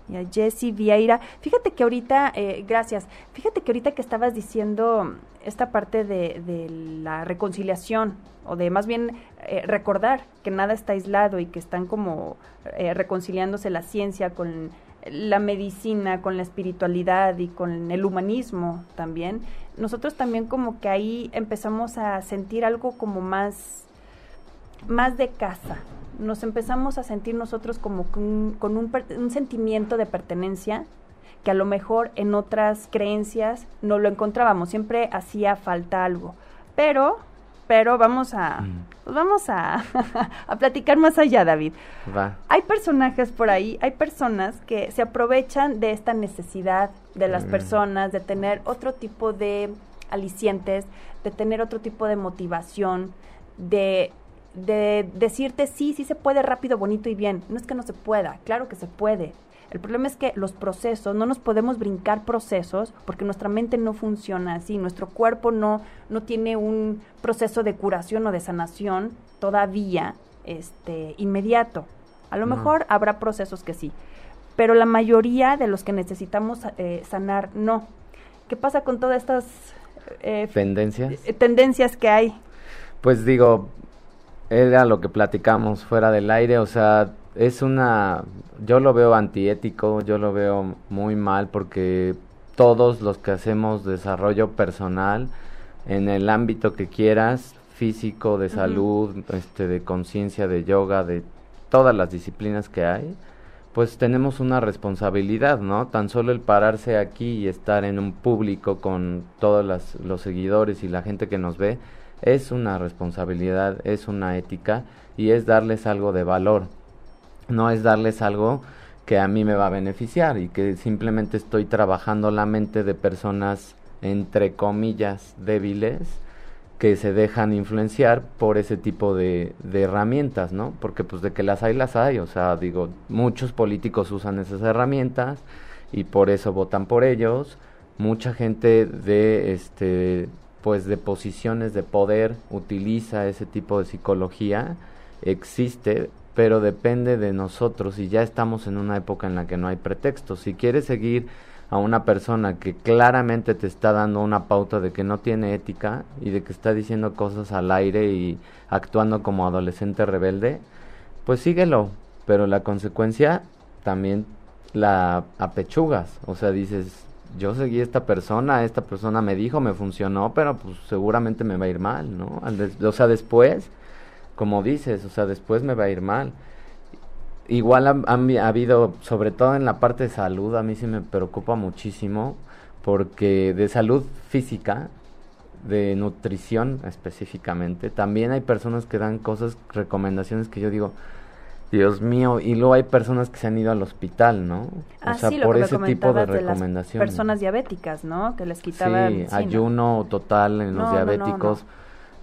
y Jesse Vieira. Fíjate que ahorita, eh, gracias, fíjate que ahorita que estabas diciendo esta parte de, la reconciliación o de más bien eh, recordar que nada está aislado y que están como reconciliándose la ciencia con la medicina, con la espiritualidad y con el humanismo también, nosotros también como que ahí empezamos a sentir algo como más, más de casa. Nos empezamos a sentir nosotros como con, un, un sentimiento de pertenencia que a lo mejor en otras creencias no lo encontrábamos, siempre hacía falta algo. Pero, pero vamos a, Mm. pues vamos a, [laughs] a platicar más allá, David. Va. Hay personajes por ahí, hay personas que se aprovechan de esta necesidad de las Mm. personas, de tener otro tipo de alicientes, de tener otro tipo de motivación, de, de decirte sí, sí se puede rápido, bonito y bien. No es que no se pueda, claro que se puede. El problema es que los procesos, no nos podemos brincar procesos porque nuestra mente no funciona así, nuestro cuerpo no, no tiene un proceso de curación o de sanación todavía este, inmediato. A lo No. mejor habrá procesos que sí, pero la mayoría de los que necesitamos eh, sanar no. ¿Qué pasa con todas estas eh, Tendencias. eh, tendencias que hay? Pues digo, era lo que platicamos fuera del aire, o sea, es una, yo lo veo antiético, yo lo veo muy mal porque todos los que hacemos desarrollo personal en el ámbito que quieras, físico, de salud, este, de conciencia, de yoga, de todas las disciplinas que hay, pues tenemos una responsabilidad, ¿no? Tan solo el pararse aquí y estar en un público con todos las- los seguidores y la gente que nos ve, es una responsabilidad, es una ética y es darles algo de valor. No es darles algo que a mí me va a beneficiar y que simplemente estoy trabajando la mente de personas entre comillas débiles que se dejan influenciar por ese tipo de, de herramientas, ¿no? Porque pues de que las hay, las hay, o sea, digo, muchos políticos usan esas herramientas y por eso votan por ellos, mucha gente de, este, pues de posiciones de poder utiliza ese tipo de psicología, existe, pero depende de nosotros y ya estamos en una época en la que no hay pretextos. Si quieres seguir a una persona que claramente te está dando una pauta de que no tiene ética y de que está diciendo cosas al aire y actuando como adolescente rebelde, pues síguelo, pero la consecuencia también la apechugas, o sea, dices, yo seguí esta persona, esta persona me dijo, me funcionó, pero pues seguramente me va a ir mal, ¿no? O sea, después, como dices, o sea, después me va a ir mal. Igual vi- ha habido, sobre todo en la parte de salud, a mí sí me preocupa muchísimo, porque de salud física, de nutrición específicamente, también hay personas que dan cosas, recomendaciones que yo digo, Dios mío, y luego hay personas que se han ido al hospital, ¿no? Ah, o sea, sí, por ese tipo de comentabas de las recomendaciones. personas diabéticas, ¿no? Que les quitaban... Sí, sí, ¿no? ayuno total en los No, no, no, diabéticos. no.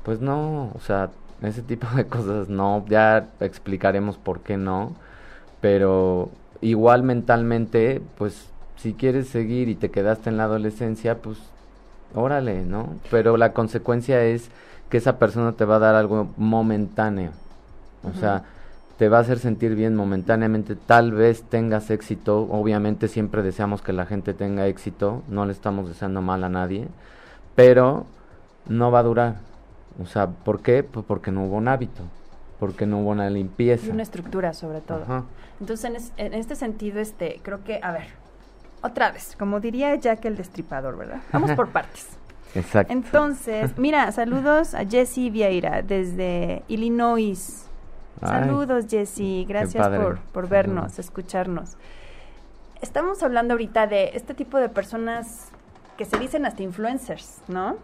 Pues no, o sea, ese tipo de cosas no, ya explicaremos por qué no, pero igual mentalmente, pues si quieres seguir y te quedaste en la adolescencia, pues órale, ¿no? Pero la consecuencia es que esa persona te va a dar algo momentáneo. O sea, te va a hacer sentir bien momentáneamente, tal vez tengas éxito, obviamente siempre deseamos que la gente tenga éxito, no le estamos deseando mal a nadie, pero no va a durar. O sea, ¿por qué? Pues porque no hubo un hábito, porque no hubo una limpieza. Y una estructura, sobre todo. Ajá. Entonces, en, es- en este sentido, este, creo que, a ver, otra vez, como diría Jack el Destripador, ¿verdad? Vamos por partes. Exacto. Entonces, mira, saludos a Jessie Vieira desde Illinois. Ay, Saludos, Jessie. Gracias por, por vernos, Saludos. escucharnos. Estamos hablando ahorita de este tipo de personas que se dicen hasta influencers, ¿no?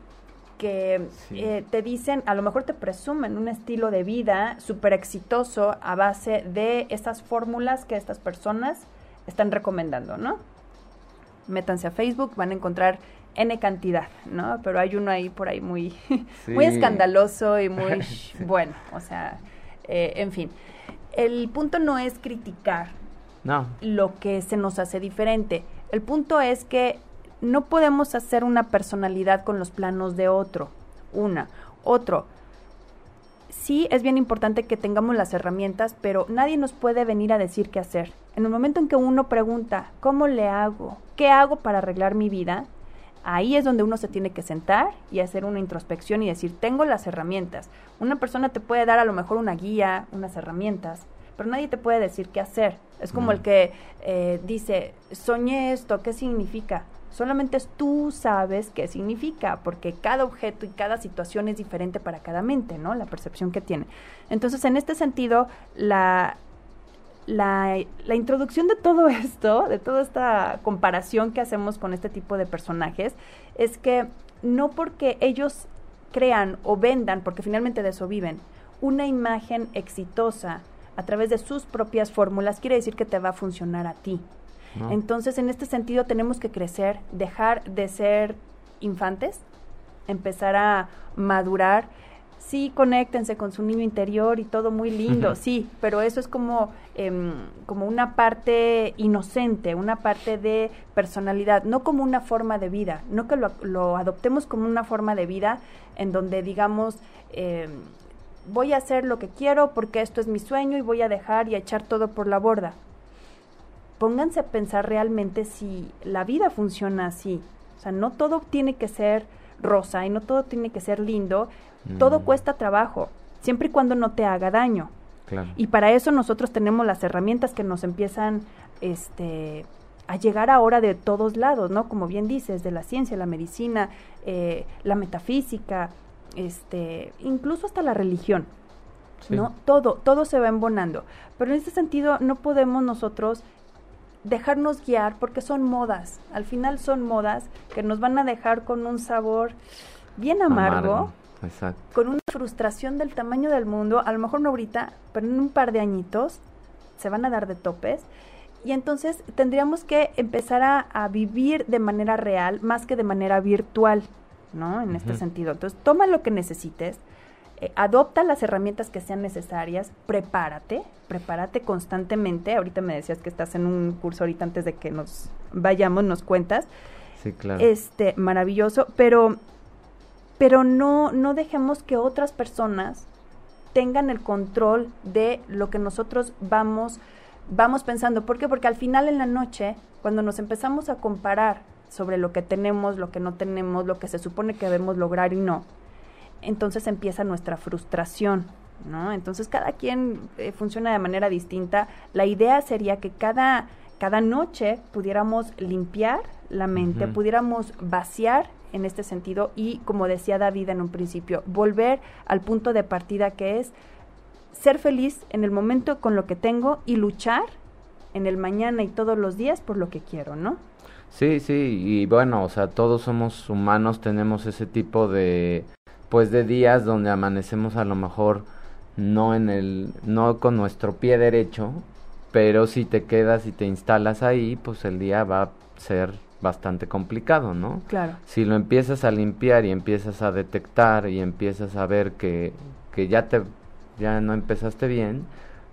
Que Sí. eh, te dicen, a lo mejor te presumen un estilo de vida súper exitoso a base de esas fórmulas que estas personas están recomendando, ¿no? Métanse a Facebook, van a encontrar N cantidad, ¿no? Pero hay uno ahí por ahí muy, [laughs] muy escandaloso y muy [laughs] bueno, o sea, eh, en fin. El punto no es criticar No, lo que se nos hace diferente. El punto es que no podemos hacer una personalidad con los planos de otro. Una. Otro. Sí, es bien importante que tengamos las herramientas, pero nadie nos puede venir a decir qué hacer. En el momento en que uno pregunta, ¿cómo le hago? ¿Qué hago para arreglar mi vida? Ahí es donde uno se tiene que sentar y hacer una introspección y decir, tengo las herramientas. Una persona te puede dar a lo mejor una guía, unas herramientas, pero nadie te puede decir qué hacer. Es como el que eh, dice, soñé esto, ¿qué significa? Solamente tú sabes qué significa, porque cada objeto y cada situación es diferente para cada mente, ¿no? La percepción que tiene. Entonces, en este sentido, la, la, la, introducción de todo [laughs] esto, de toda esta comparación que hacemos con este tipo de personajes, es que no porque ellos crean o vendan, porque finalmente de eso viven, una imagen exitosa a través de sus propias fórmulas, quiere decir que te va a funcionar a ti. Entonces, en este sentido, tenemos que crecer, dejar de ser infantes, empezar a madurar. Sí, conéctense con su niño interior y todo muy lindo, sí, pero eso es como, em, como una parte inocente, una parte de personalidad, no como una forma de vida, no que lo, lo adoptemos como una forma de vida en donde digamos, em, voy a hacer lo que quiero porque esto es mi sueño y voy a dejar y a echar todo por la borda. Pónganse a pensar realmente si la vida funciona así. O sea, no todo tiene que ser rosa y no todo tiene que ser lindo. Todo mm. cuesta trabajo, siempre y cuando no te haga daño. Y para eso nosotros tenemos las herramientas que nos empiezan este, a llegar ahora de todos lados, ¿no? Como bien dices, de la ciencia, la medicina, eh, la metafísica, este, incluso hasta la religión, ¿no? Todo, todo se va embonando. Pero en este sentido no podemos nosotros dejarnos guiar porque son modas. Al final son modas que nos van a dejar con un sabor bien amargo, con una frustración del tamaño del mundo, a lo mejor no ahorita, pero en un par de añitos se van a dar de topes. Y entonces tendríamos que empezar a, a vivir de manera real más que de manera virtual. ¿no? En este sentido. Entonces, toma lo que necesites, eh, adopta las herramientas que sean necesarias, prepárate, prepárate constantemente. Ahorita me decías que estás en un curso ahorita antes de que nos vayamos, nos cuentas. Sí, claro. Este, maravilloso, pero pero no no dejemos que otras personas tengan el control de lo que nosotros vamos vamos pensando. ¿Por qué? Porque al final en la noche, cuando nos empezamos a comparar sobre lo que tenemos, lo que no tenemos, lo que se supone que debemos lograr y no, entonces empieza nuestra frustración, ¿no? Entonces cada quien eh, funciona de manera distinta. La idea sería que cada, cada noche pudiéramos limpiar la mente, pudiéramos vaciar en este sentido y, como decía David en un principio, volver al punto de partida que es ser feliz en el momento con lo que tengo y luchar en el mañana y todos los días por lo que quiero, ¿no? Sí, sí, y bueno, o sea, todos somos humanos, tenemos ese tipo de, pues, de días donde amanecemos a lo mejor no en el, no con nuestro pie derecho, pero si te quedas y te instalas ahí, pues el día va a ser bastante complicado, ¿no? Claro. Si lo empiezas a limpiar y empiezas a detectar y empiezas a ver que, que ya te, ya no empezaste bien,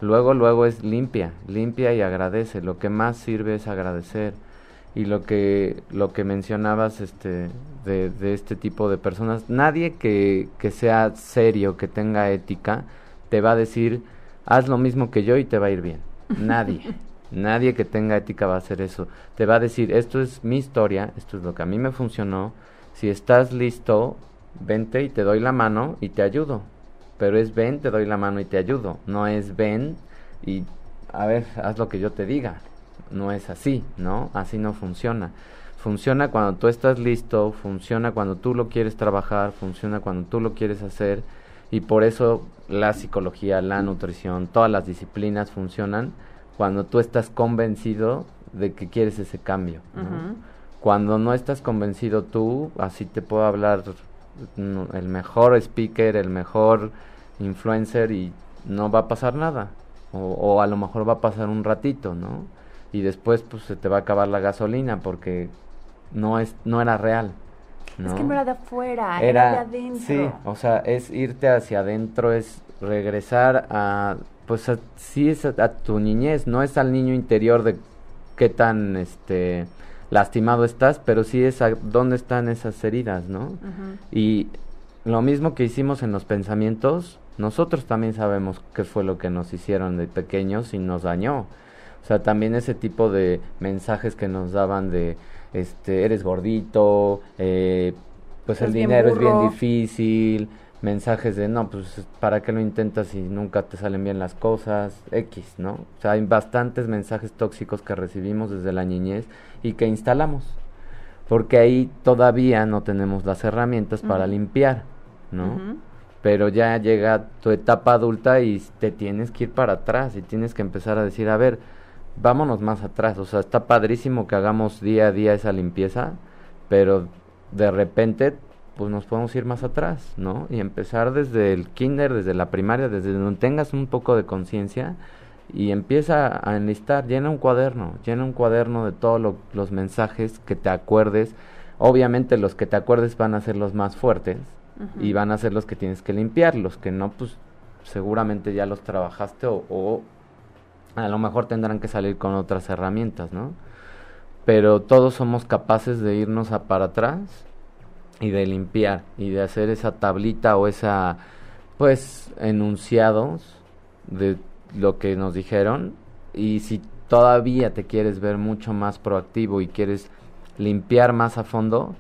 luego, luego es limpia, limpia y agradece. Lo que más sirve es agradecer y lo que lo que mencionabas este de, de este tipo de personas nadie que, que sea serio que tenga ética te va a decir haz lo mismo que yo y te va a ir bien [laughs] nadie nadie que tenga ética va a hacer eso. Te va a decir esto es mi historia esto es lo que a mí me funcionó. Si estás listo vente y te doy la mano y te ayudo. Pero es ven te doy la mano y te ayudo. No es ven y a ver haz lo que yo te diga. No es así, ¿no? Así no funciona. Funciona cuando tú estás listo, funciona cuando tú lo quieres trabajar, funciona cuando tú lo quieres hacer. Y por eso la psicología, la nutrición, todas las disciplinas funcionan cuando tú estás convencido de que quieres ese cambio. Cuando no estás convencido tú, así te puedo hablar el mejor speaker, el mejor influencer y no va a pasar nada. O, o a lo mejor va a pasar un ratito, ¿no? y después pues se te va a acabar la gasolina porque no es no era real. ¿no? Es que no era de afuera, era, de adentro. Sí, o sea, es irte hacia adentro, es regresar a, pues sí es a, tu niñez, no es al niño interior de qué tan, este, lastimado estás, pero sí es a dónde están esas heridas, ¿no? Y lo mismo que hicimos en los pensamientos, nosotros también sabemos qué fue lo que nos hicieron de pequeños y nos dañó. O sea, también ese tipo de mensajes que nos daban de, este, eres gordito, eh, pues el dinero es bien difícil, mensajes de, no, pues para qué lo intentas si nunca te salen bien las cosas, X, ¿no? O sea, hay bastantes mensajes tóxicos que recibimos desde la niñez y que instalamos, porque ahí todavía no tenemos las herramientas para limpiar, ¿no? pero ya llega tu etapa adulta y te tienes que ir para atrás y tienes que empezar a decir, a ver, vámonos más atrás, o sea, está padrísimo que hagamos día a día esa limpieza, pero de repente pues nos podemos ir más atrás, ¿no? Y empezar desde el kinder, desde la primaria, desde donde tengas un poco de conciencia y empieza a enlistar, llena un cuaderno, llena un cuaderno de todos los mensajes que te acuerdes. Obviamente los que te acuerdes van a ser los más fuertes y van a ser los que tienes que limpiar, los que no, pues seguramente ya los trabajaste o, o a lo mejor tendrán que salir con otras herramientas, ¿no? Pero todos somos capaces de irnos a para atrás y de limpiar y de hacer esa tablita o esa pues enunciados de lo que nos dijeron. Y si todavía te quieres ver mucho más proactivo y quieres limpiar más a fondo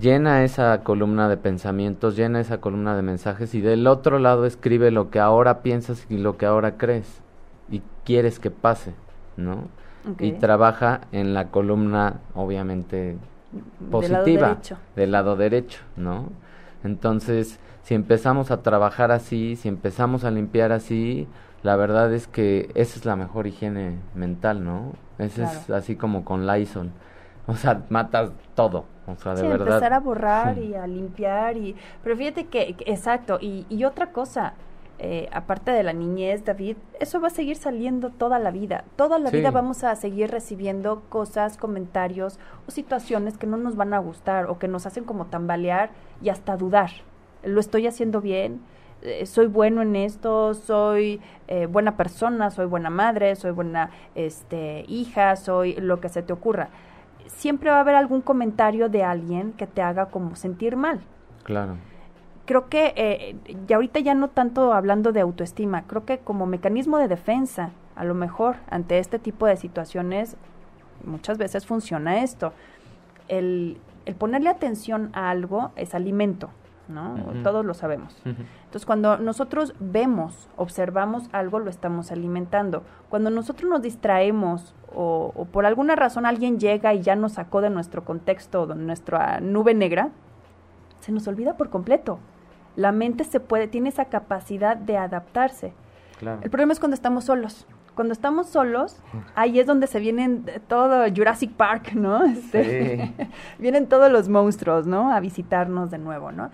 llena esa columna de pensamientos llena esa columna de mensajes y del otro lado escribe lo que ahora piensas y lo que ahora crees y quieres que pase no y trabaja en la columna obviamente positiva del lado, derecho. ¿no? Entonces, si empezamos a trabajar así, si empezamos a limpiar así, la verdad es que esa es la mejor higiene mental, ¿no? Ese es así como con Lysol. O sea, matas todo. O sea, de verdad. empezar a borrar y a limpiar y... Pero fíjate que, exacto, y, y otra cosa, eh, aparte de la niñez, David, eso va a seguir saliendo toda la vida. Toda la vida vamos a seguir recibiendo cosas, comentarios o situaciones que no nos van a gustar o que nos hacen como tambalear y hasta dudar. ¿Lo estoy haciendo bien? Eh, soy bueno en esto, soy eh, buena persona, soy buena madre, soy buena este, hija, soy lo que se te ocurra. Siempre va a haber algún comentario de alguien que te haga como sentir mal. Claro creo que eh, ya ahorita ya no tanto hablando de autoestima, creo que como mecanismo de defensa, a lo mejor ante este tipo de situaciones, muchas veces funciona esto. El, el ponerle atención a algo es alimento, ¿no? Todos lo sabemos. Entonces, cuando nosotros vemos, observamos algo, lo estamos alimentando. Cuando nosotros nos distraemos o, o por alguna razón alguien llega y ya nos sacó de nuestro contexto, de nuestra nube negra, se nos olvida por completo la mente se puede, tiene esa capacidad de adaptarse. El problema es cuando estamos solos. Cuando estamos solos, ahí es donde se vienen todo Jurassic Park, ¿no? [laughs] Este, [laughs] vienen todos los monstruos, ¿no? A visitarnos de nuevo, ¿no?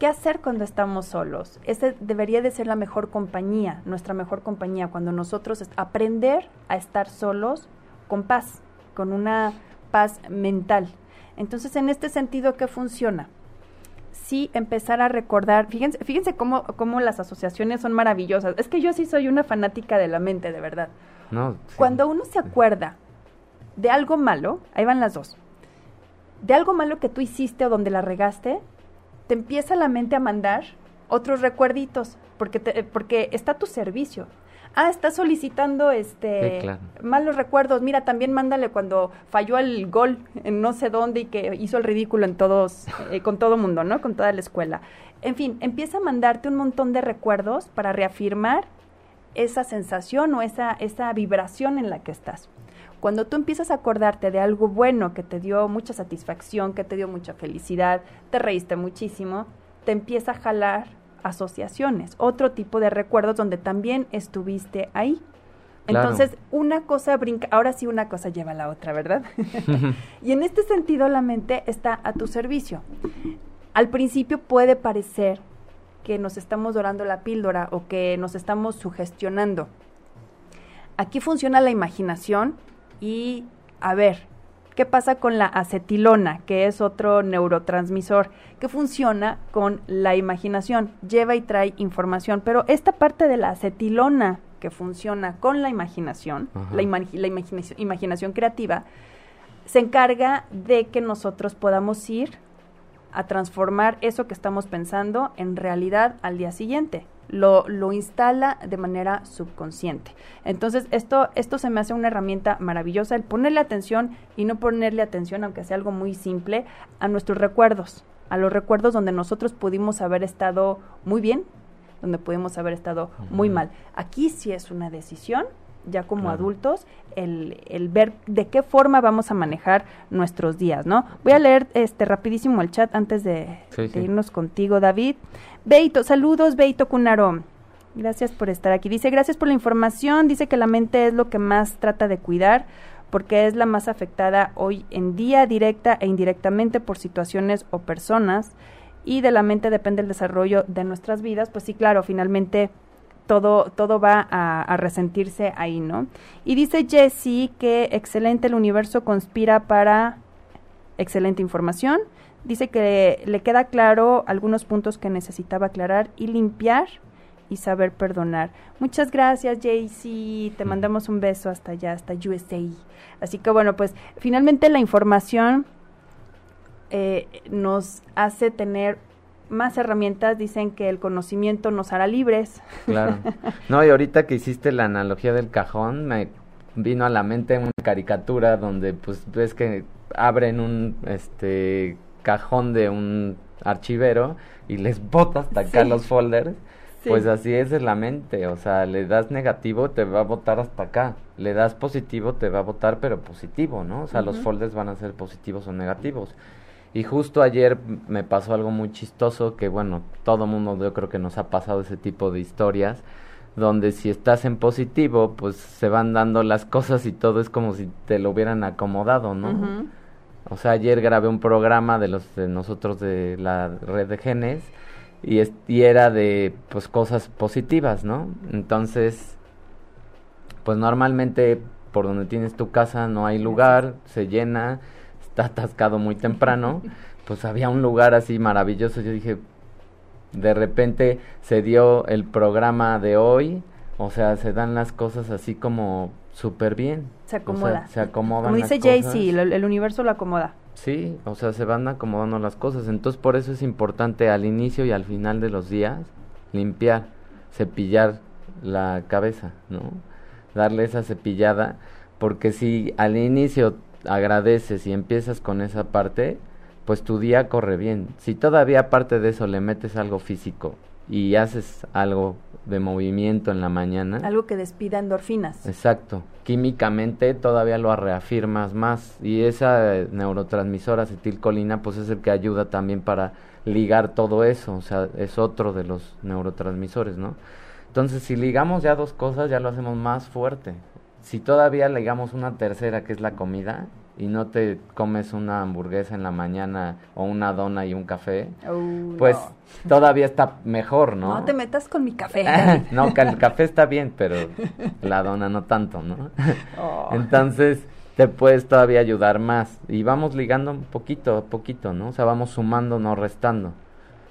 ¿Qué hacer cuando estamos solos? Ese debería de ser la mejor compañía, nuestra mejor compañía, cuando nosotros aprender a estar solos con paz, con una paz mental. Entonces, en este sentido, ¿qué funciona? Sí empezar a recordar, fíjense, fíjense cómo, cómo las asociaciones son maravillosas. Es que yo sí soy una fanática de la mente, de verdad. No, Cuando uno se acuerda de algo malo, ahí van las dos, de algo malo que tú hiciste o donde la regaste, te empieza la mente a mandar otros recuerditos, porque, porque está a tu servicio ah, está solicitando este malos recuerdos, mira, también mándale cuando falló el gol en no sé dónde y que hizo el ridículo en todos, eh, con todo mundo, ¿no? Con toda la escuela. En fin, empieza a mandarte un montón de recuerdos para reafirmar esa sensación o esa, esa vibración en la que estás. Cuando tú empiezas a acordarte de algo bueno que te dio mucha satisfacción, que te dio mucha felicidad, te reíste muchísimo, te empieza a jalar asociaciones, otro tipo de recuerdos donde también estuviste ahí. Entonces, una cosa brinca, ahora sí una cosa lleva a la otra, ¿verdad? [laughs] y en este sentido la mente está a tu servicio. Al principio puede parecer que nos estamos dorando la píldora o que nos estamos sugestionando. Aquí funciona la imaginación y, a ver, ¿Qué pasa con la acetilona, que es otro neurotransmisor que funciona con la imaginación? Lleva y trae información, pero esta parte de la acetilona que funciona con la imaginación, la, imaginación, imaginación creativa, se encarga de que nosotros podamos ir a transformar eso que estamos pensando en realidad al día siguiente lo, lo instala de manera subconsciente. Entonces, esto, esto se me hace una herramienta maravillosa, el ponerle atención y no ponerle atención, aunque sea algo muy simple, a nuestros recuerdos, a los recuerdos donde nosotros pudimos haber estado muy bien, donde pudimos haber estado muy mal. Aquí sí es una decisión ya como Claro. adultos, el, el ver de qué forma vamos a manejar nuestros días, ¿no? Voy a leer este rapidísimo el chat antes de, Sí, de sí. irnos contigo, David. Beito, saludos, Beito Cunaro. Gracias por estar aquí. Dice, gracias por la información. Dice que la mente es lo que más trata de cuidar porque es la más afectada hoy en día directa e indirectamente por situaciones o personas y de la mente depende el desarrollo de nuestras vidas. Pues sí, claro, finalmente todo, todo va a, a resentirse ahí, ¿no? Y dice Jesse que excelente el universo conspira para excelente información. Dice que le queda claro algunos puntos que necesitaba aclarar y limpiar y saber perdonar. Muchas gracias, JC. Te mandamos un beso hasta allá, hasta USA. Así que bueno, pues finalmente la información eh, nos hace tener más herramientas. Dicen que el conocimiento nos hará libres. Claro. [laughs] No, y ahorita que hiciste la analogía del cajón, me vino a la mente una caricatura donde pues ves que abren un este cajón de un archivero y les [laughs] botas hasta acá Sí. los folders. Sí. Pues así es en la mente, o sea, le das negativo, te va a botar hasta acá. Le das positivo, te va a botar, pero positivo, ¿no? O sea, los folders van a ser positivos o negativos. Y justo ayer me pasó algo muy chistoso que, bueno, todo mundo yo creo que nos ha pasado ese tipo de historias, donde si estás en positivo, pues se van dando las cosas y todo es como si te lo hubieran acomodado, ¿no? O sea, ayer grabé un programa de los de nosotros de la red de genes y, es- y era de pues cosas positivas, ¿no? Entonces, pues normalmente por donde tienes tu casa no hay lugar, se llena, está atascado muy temprano, pues había un lugar así maravilloso, yo dije, de repente se dio el programa de hoy, o sea, se dan las cosas así como súper bien. Se O sea, acomoda. se acomodan Como dice. Jaycee, el, el universo lo acomoda. Sí, o sea, se van acomodando las cosas. Entonces, por eso es importante al inicio y al final de los días limpiar, cepillar la cabeza, ¿no? Darle esa cepillada, porque si al inicio agradeces y empiezas con esa parte, pues tu día corre bien. Si todavía aparte de eso le metes algo físico y haces algo de movimiento en la mañana, Algo que despida endorfinas. Exacto. Químicamente todavía lo reafirmas más y esa eh, neurotransmisora acetilcolina pues es el que ayuda también para ligar todo eso, o sea, es otro de los neurotransmisores, ¿no? Entonces, si ligamos ya dos cosas, ya lo hacemos más fuerte. Si todavía ligamos una tercera, que es la comida, y no te comes una hamburguesa en la mañana o una dona y un café, Uy, pues no. todavía está mejor, ¿no? No te metas con mi café. [laughs] No, el café está bien, pero la dona no tanto, ¿no? Oh. Entonces te puedes todavía ayudar más y vamos ligando un poquito a poquito, ¿no? O sea, vamos sumando, no restando.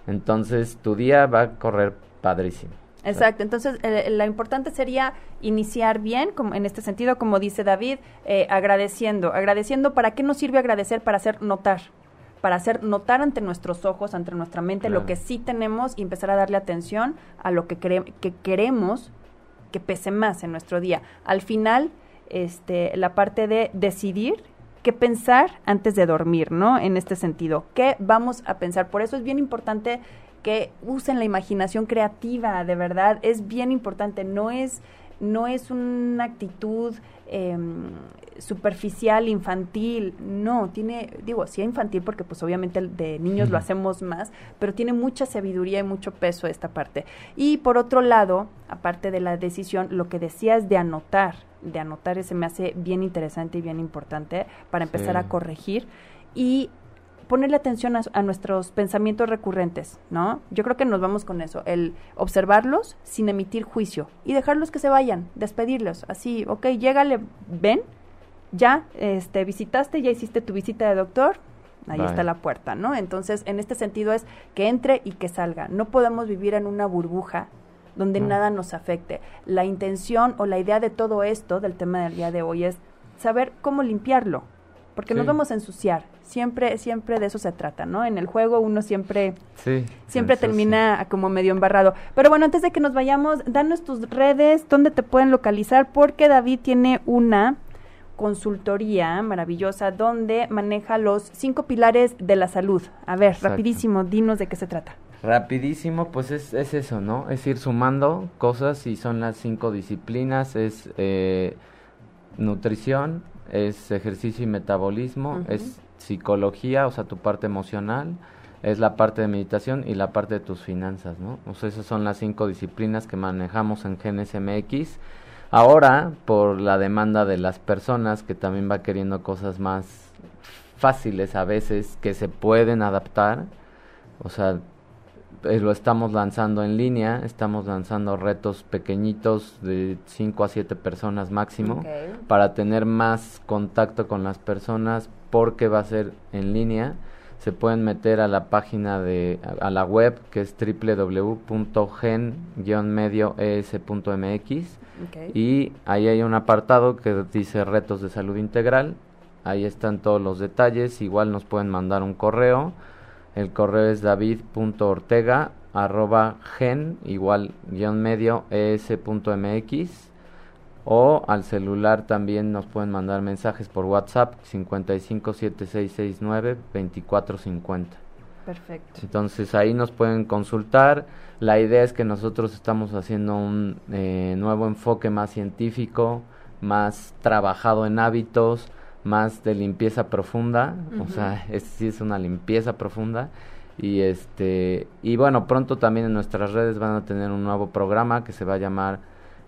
Entonces tu día va a correr padrísimo. Exacto, entonces eh, lo importante sería iniciar bien, como en este sentido, como dice David, eh, agradeciendo. Agradeciendo, ¿para qué nos sirve agradecer? Para hacer notar, para hacer notar ante nuestros ojos, ante nuestra mente, lo que sí tenemos y empezar a darle atención a lo que, cre- que queremos que pese más en nuestro día. Al final, este, la parte de decidir qué pensar antes de dormir, ¿no? En este sentido, ¿qué vamos a pensar? Por eso es bien importante que usen la imaginación creativa, de verdad, es bien importante, no es, no es una actitud em, superficial, infantil, no, tiene, digo, sí infantil porque pues obviamente de niños lo hacemos más, pero tiene mucha sabiduría y mucho peso esta parte. Y por otro lado, aparte de la decisión, lo que decías de anotar, de anotar ese me hace bien interesante y bien importante para empezar Sí. a corregir y ponerle atención a, a nuestros pensamientos recurrentes, ¿no? Yo creo que nos vamos con eso, el observarlos sin emitir juicio y dejarlos que se vayan, despedirlos, así, ok, llégale, ven, ya, este, visitaste, ya hiciste tu visita de doctor, ahí Bye. está la puerta, ¿no? Entonces, en este sentido es que entre y que salga. No podemos vivir en una burbuja donde No. nada nos afecte. La intención o la idea de todo esto, del tema del día de hoy, es saber cómo limpiarlo, porque nos vamos a ensuciar. Siempre, siempre de eso se trata, ¿no? En el juego uno siempre Sí. siempre termina como medio embarrado. Pero bueno, antes de que nos vayamos, danos tus redes, dónde te pueden localizar, porque David tiene una consultoría maravillosa donde maneja los cinco pilares de la salud. A ver, Exacto. rapidísimo, dinos de qué se trata. Rapidísimo, pues es, es eso, ¿no? Es ir sumando cosas y son las cinco disciplinas, es eh, nutrición, es ejercicio y metabolismo, es psicología, o sea, tu parte emocional, es la parte de meditación y la parte de tus finanzas, ¿no? O sea, esas son las cinco disciplinas que manejamos en GNSMX. Ahora, por la demanda de las personas que también va queriendo cosas más fáciles a veces, que se pueden adaptar, o sea, eh, lo estamos lanzando en línea, estamos lanzando retos pequeñitos de 5 a 7 personas máximo para tener más contacto con las personas porque va a ser en línea. Se pueden meter a la página de a la web que es www.gen-medioes.mx y ahí hay un apartado que dice retos de salud integral. Ahí están todos los detalles, igual nos pueden mandar un correo el correo es david.ortega arroba gen igual guion medio es.mx o al celular también nos pueden mandar mensajes por WhatsApp 557669 2450. Perfecto. Entonces ahí nos pueden consultar. La idea es que nosotros estamos haciendo un eh, nuevo enfoque más científico, más trabajado en hábitos, más de limpieza profunda, o sea, es, sí es una limpieza profunda y este y bueno, pronto también en nuestras redes van a tener un nuevo programa que se va a llamar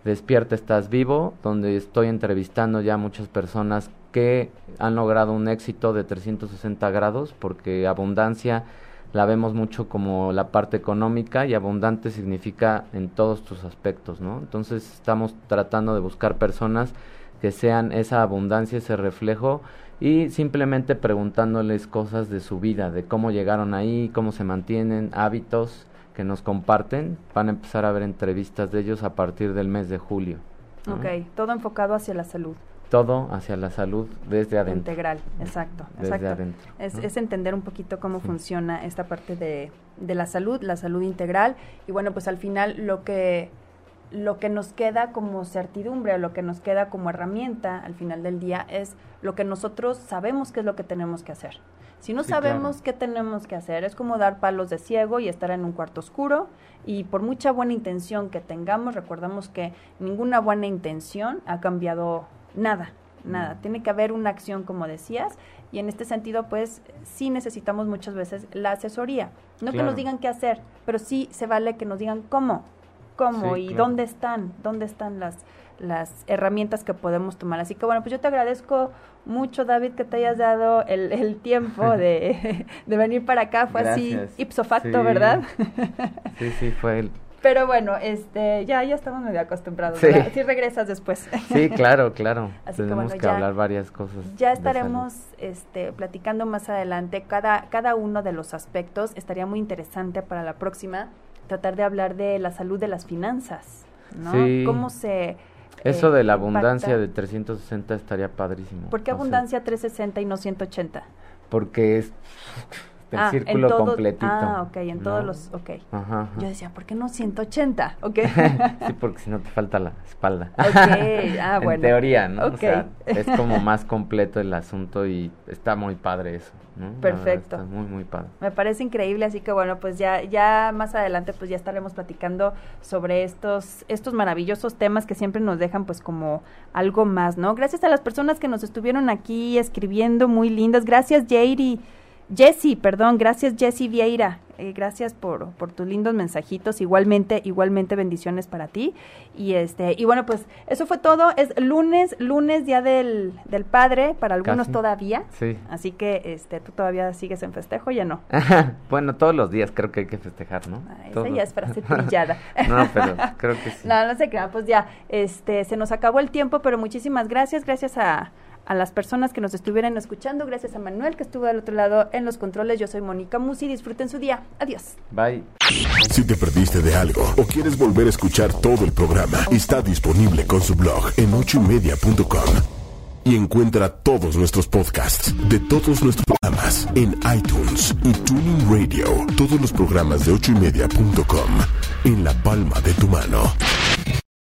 Despierta estás vivo, donde estoy entrevistando ya muchas personas que han logrado un éxito de 360 grados porque abundancia la vemos mucho como la parte económica y abundante significa en todos tus aspectos, ¿no? Entonces estamos tratando de buscar personas que sean esa abundancia, ese reflejo y simplemente preguntándoles cosas de su vida, de cómo llegaron ahí, cómo se mantienen, hábitos que nos comparten. Van a empezar a ver entrevistas de ellos a partir del mes de julio. Ok, todo enfocado hacia la salud. Todo hacia la salud desde adentro. Integral, exacto. Desde exacto. adentro. Es, es, entender un poquito cómo funciona esta parte de, de la salud, la salud integral. Y bueno, pues al final lo que lo que nos queda como certidumbre, lo que nos queda como herramienta al final del día es lo que nosotros sabemos que es lo que tenemos que hacer. Si no sabemos qué tenemos que hacer, es como dar palos de ciego y estar en un cuarto oscuro y por mucha buena intención que tengamos, recordamos que ninguna buena intención ha cambiado nada, nada. Mm. Tiene que haber una acción, como decías, y en este sentido, pues sí necesitamos muchas veces la asesoría. No que nos digan qué hacer, pero sí se vale que nos digan cómo cómo y dónde están, dónde están las, las herramientas que podemos tomar. Así que bueno, pues yo te agradezco mucho, David, que te hayas dado el, el tiempo de, [laughs] de, venir para acá. Fue así ipso facto, ¿verdad? [laughs] sí, sí, fue el... Pero bueno, este, ya, ya estamos medio acostumbrados. Sí. Si regresas después. Sí, claro, claro. [laughs] Tenemos que, hablar varias cosas. Ya estaremos este, platicando más adelante cada, cada uno de los aspectos. Estaría muy interesante para la próxima tratar de hablar de la salud de las finanzas, ¿no? Sí. ¿Cómo se... Eso de la eh, abundancia de 360 estaría padrísimo. ¿Por qué abundancia 360 y no 180? Porque es el ah, círculo completito. Ah, ok, en todos los, ok. Ajá, Yo decía, ¿por qué no 180? Ok. [laughs] sí, porque si no te falta la espalda. Ok, [laughs] ah, bueno. En teoría, ¿no? O sea, es como [laughs] más completo el asunto y está muy padre eso. ¿no? Perfecto. Está muy, muy padre. Me parece increíble, así que bueno, pues ya, ya más adelante pues ya estaremos platicando sobre estos, estos maravillosos temas que siempre nos dejan pues como algo más, ¿no? Gracias a las personas que nos estuvieron aquí escribiendo, muy lindas. Gracias, Jairi. Jessy, perdón, gracias Jessy Vieira, eh, gracias por, por tus lindos mensajitos, igualmente, igualmente bendiciones para ti. Y este, y bueno, pues eso fue todo, es lunes, lunes día del, del padre, para algunos todavía. Sí. Así que este, tú todavía sigues en festejo, ya no. [laughs] bueno, todos los días creo que hay que festejar, ¿no? Ah, esa ya es frase trillada. [laughs] no, pero creo que [laughs] sí. No, no sé qué, pues ya, este, se nos acabó el tiempo, pero muchísimas gracias, gracias a a las personas que nos estuvieran escuchando. Gracias a Manuel que estuvo del otro lado en los controles. Yo soy Mónica Musi. Disfruten su día. Adiós. Bye. Si te perdiste de algo o quieres volver a escuchar todo el programa, está disponible con su blog en ochoymedia.com. Y encuentra todos nuestros podcasts de todos nuestros programas en iTunes y Tuning Radio. Todos los programas de ochoymedia.com en la palma de tu mano.